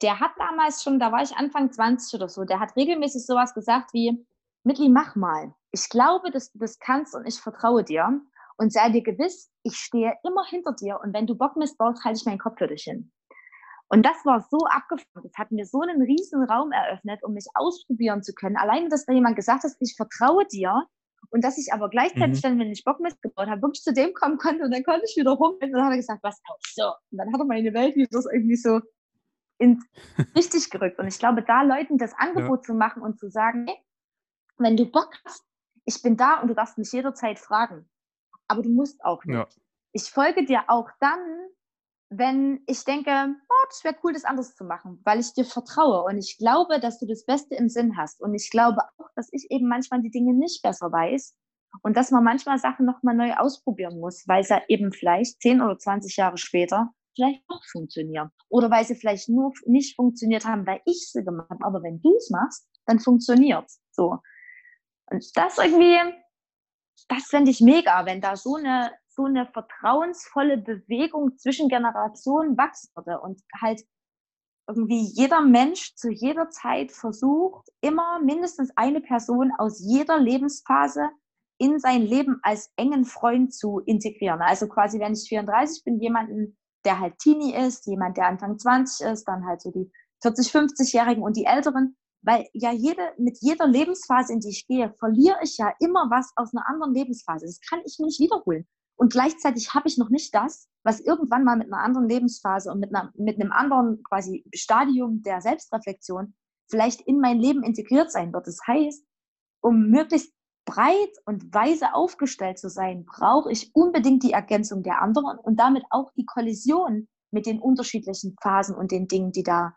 der hat damals schon, da war ich Anfang 20 oder so, der hat regelmäßig sowas gesagt wie, Mitli, mach mal. Ich glaube, dass du das kannst und ich vertraue dir. Und sei dir gewiss, ich stehe immer hinter dir und wenn du Bock missbaust, halte ich meinen Kopf für dich hin. Und das war so abgefahren. Das hat mir so einen riesen Raum eröffnet, um mich ausprobieren zu können. Alleine, dass da jemand gesagt hat, ich vertraue dir. Und dass ich aber gleichzeitig mhm. dann, wenn ich Bock mitgebaut habe, wirklich zu dem kommen konnte und dann konnte ich wieder rum. Und dann hat er gesagt, was auch so. Und dann hat er meine Welt wieder so irgendwie so ins richtig gerückt. Und ich glaube, da Leuten das Angebot ja. zu machen und zu sagen, hey, wenn du Bock hast, ich bin da und du darfst mich jederzeit fragen. Aber du musst auch nicht. Ja. Ich folge dir auch dann, wenn ich denke, oh, das wäre cool, das anders zu machen, weil ich dir vertraue und ich glaube, dass du das Beste im Sinn hast. Und ich glaube auch, dass ich eben manchmal die Dinge nicht besser weiß und dass man manchmal Sachen nochmal neu ausprobieren muss, weil sie eben vielleicht 10 oder 20 Jahre später vielleicht auch funktionieren. Oder weil sie vielleicht nur nicht funktioniert haben, weil ich sie gemacht habe. Aber wenn du es machst, dann funktioniert So. Und das irgendwie, das fände ich mega, wenn da so eine, so eine vertrauensvolle Bewegung zwischen Generationen wachsen würde und halt irgendwie jeder Mensch zu jeder Zeit versucht, immer mindestens eine Person aus jeder Lebensphase in sein Leben als engen Freund zu integrieren. Also quasi, wenn ich 34 bin, jemanden, der halt Teenie ist, jemand, der Anfang 20 ist, dann halt so die 40, 50-Jährigen und die Älteren. Weil ja jede, mit jeder Lebensphase, in die ich gehe, verliere ich ja immer was aus einer anderen Lebensphase. Das kann ich mir nicht wiederholen. Und gleichzeitig habe ich noch nicht das, was irgendwann mal mit einer anderen Lebensphase und mit, einer, mit einem anderen quasi Stadium der Selbstreflexion vielleicht in mein Leben integriert sein wird. Das heißt, um möglichst breit und weise aufgestellt zu sein, brauche ich unbedingt die Ergänzung der anderen und damit auch die Kollision mit den unterschiedlichen Phasen und den Dingen, die da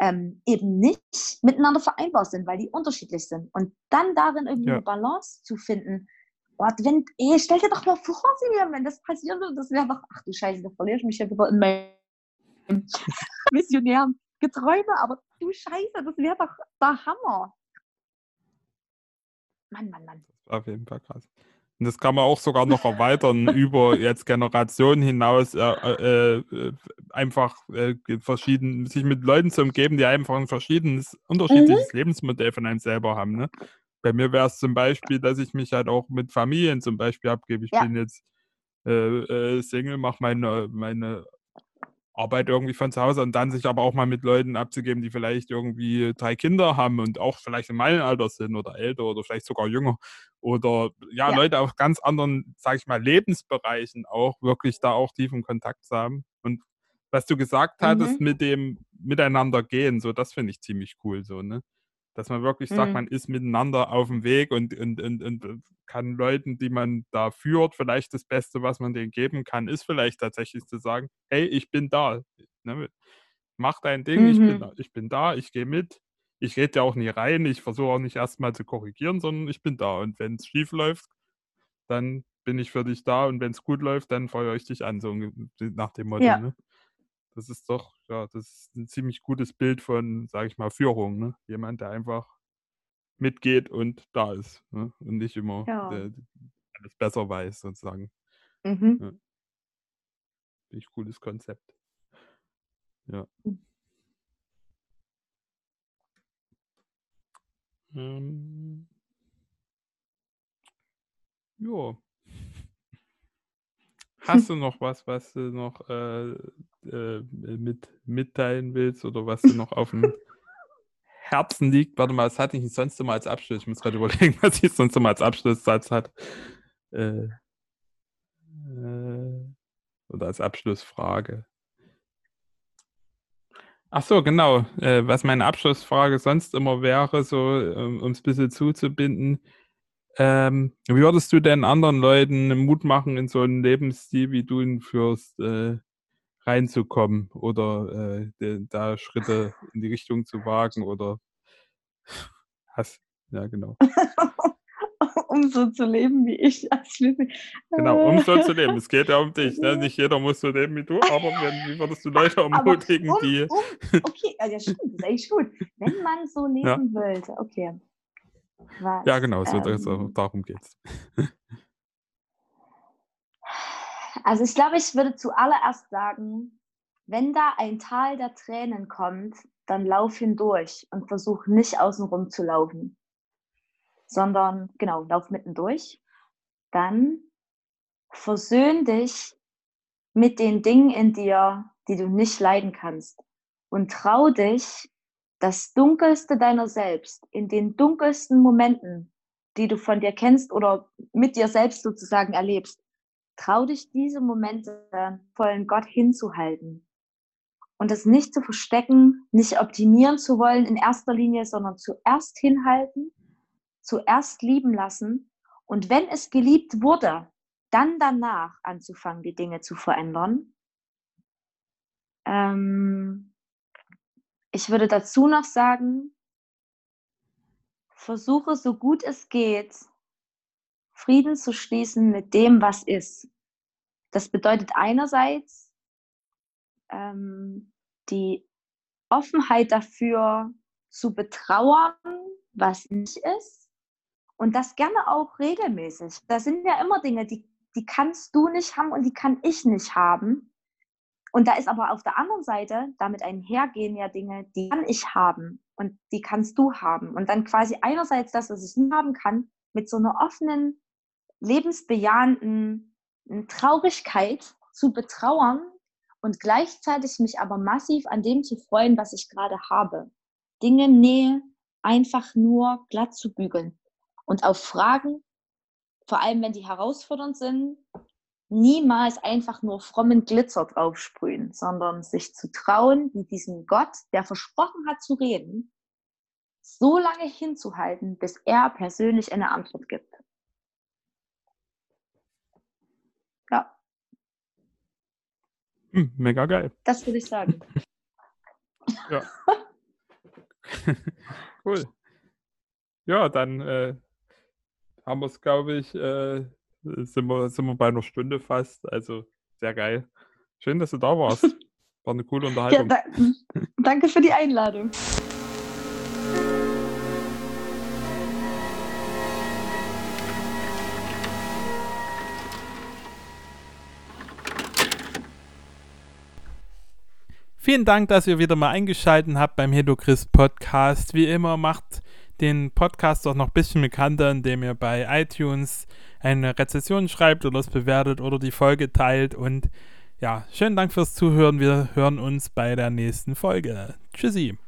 ähm, eben nicht miteinander vereinbar sind, weil die unterschiedlich sind. Und dann darin irgendwie ja. eine Balance zu finden. Boah, wenn, ey, stell dir doch mal vor, wenn das passieren würde, das wäre doch, ach du Scheiße, da verliere ich mich ja wieder in meinem missionären Geträume, aber du Scheiße, das wäre doch der Hammer. Mann, Mann, Mann. Auf jeden Fall krass. Und das kann man auch sogar noch erweitern über jetzt Generationen hinaus, äh, äh, äh einfach äh, verschieden, sich mit Leuten zu umgeben, die einfach ein verschiedenes, unterschiedliches mhm. Lebensmodell von einem selber haben. Ne? Bei mir wäre es zum Beispiel, dass ich mich halt auch mit Familien zum Beispiel abgebe. Ich ja. bin jetzt äh, äh, Single, mache meine, meine Arbeit irgendwie von zu Hause und dann sich aber auch mal mit Leuten abzugeben, die vielleicht irgendwie drei Kinder haben und auch vielleicht in meinem Alter sind oder älter oder vielleicht sogar jünger oder ja, ja. Leute aus ganz anderen, sage ich mal, Lebensbereichen auch wirklich da auch tiefen Kontakt zu haben. Und was du gesagt hattest mhm. mit dem Miteinander gehen, so das finde ich ziemlich cool, so, ne? Dass man wirklich mhm. sagt, man ist miteinander auf dem Weg und, und, und, und kann Leuten, die man da führt, vielleicht das Beste, was man denen geben kann, ist vielleicht tatsächlich zu sagen, hey, ich bin da. Ne? Mach dein Ding, mhm. ich, bin, mhm. ich bin da, ich gehe mit. Ich rede ja auch nie rein, ich versuche auch nicht erstmal zu korrigieren, sondern ich bin da. Und wenn es schief läuft, dann bin ich für dich da und wenn es gut läuft, dann feuere ich dich an, so nach dem Motto. Ja. Ne? Das ist doch, ja, das ist ein ziemlich gutes Bild von, sage ich mal, Führung. Ne? Jemand, der einfach mitgeht und da ist. Ne? Und nicht immer ja. der, alles besser weiß, sozusagen. Mhm. Ja. Finde ich cooles Konzept. Ja. Mhm. Ähm, ja. Hast du noch was, was du noch äh, äh, mit mitteilen willst oder was du noch auf dem Herzen liegt? Warte mal, was hatte ich sonst immer als Abschluss? Ich muss gerade überlegen, was ich sonst immer als Abschlusssatz hat. Äh, äh, oder als Abschlussfrage. Ach so, genau. Äh, was meine Abschlussfrage sonst immer wäre, so um es ein bisschen zuzubinden. Ähm, wie würdest du denn anderen Leuten Mut machen, in so einen Lebensstil, wie du ihn führst, äh, reinzukommen oder äh, da Schritte in die Richtung zu wagen oder hast, ja genau. um so zu leben wie ich. Genau, um so zu leben. Es geht ja um dich. Ne? Nicht jeder muss so leben wie du, aber wenn, wie würdest du Leute ermutigen, um, die. Um, okay, ja, stimmt, das ist echt gut. Wenn man so leben ja. wollte, okay. Was, ja, genau, so, ähm, darum geht es. Also ich glaube, ich würde zuallererst sagen, wenn da ein Tal der Tränen kommt, dann lauf hindurch und versuch nicht außenrum zu laufen, sondern genau, lauf mittendurch. Dann versöhn dich mit den Dingen in dir, die du nicht leiden kannst und trau dich, das Dunkelste deiner selbst in den dunkelsten Momenten, die du von dir kennst oder mit dir selbst sozusagen erlebst, trau dich, diese Momente vollen Gott hinzuhalten und das nicht zu verstecken, nicht optimieren zu wollen in erster Linie, sondern zuerst hinhalten, zuerst lieben lassen und wenn es geliebt wurde, dann danach anzufangen, die Dinge zu verändern. Ähm, ich würde dazu noch sagen, versuche so gut es geht, Frieden zu schließen mit dem, was ist. Das bedeutet einerseits ähm, die Offenheit dafür zu betrauern, was nicht ist und das gerne auch regelmäßig. Da sind ja immer Dinge, die, die kannst du nicht haben und die kann ich nicht haben. Und da ist aber auf der anderen Seite damit einhergehen ja Dinge, die kann ich haben und die kannst du haben. Und dann quasi einerseits das, was ich nicht haben kann, mit so einer offenen, lebensbejahenden Traurigkeit zu betrauern und gleichzeitig mich aber massiv an dem zu freuen, was ich gerade habe. Dinge, Nähe, einfach nur glatt zu bügeln. Und auf Fragen, vor allem wenn die herausfordernd sind, niemals einfach nur frommen Glitzer draufsprühen, sondern sich zu trauen, mit diesem Gott, der versprochen hat zu reden, so lange hinzuhalten, bis er persönlich eine Antwort gibt. Ja. Hm, mega geil. Das würde ich sagen. ja. cool. Ja, dann äh, haben wir es, glaube ich, äh, sind, wir, sind wir bei einer Stunde fast. Also sehr geil. Schön, dass du da warst. War eine coole Unterhaltung. Ja, da, danke für die Einladung. Vielen Dank, dass ihr wieder mal eingeschaltet habt beim Hedochrist Podcast. Wie immer macht den Podcast auch noch ein bisschen bekannter, indem ihr bei iTunes eine Rezession schreibt oder es bewertet oder die Folge teilt. Und ja, schönen Dank fürs Zuhören. Wir hören uns bei der nächsten Folge. Tschüssi.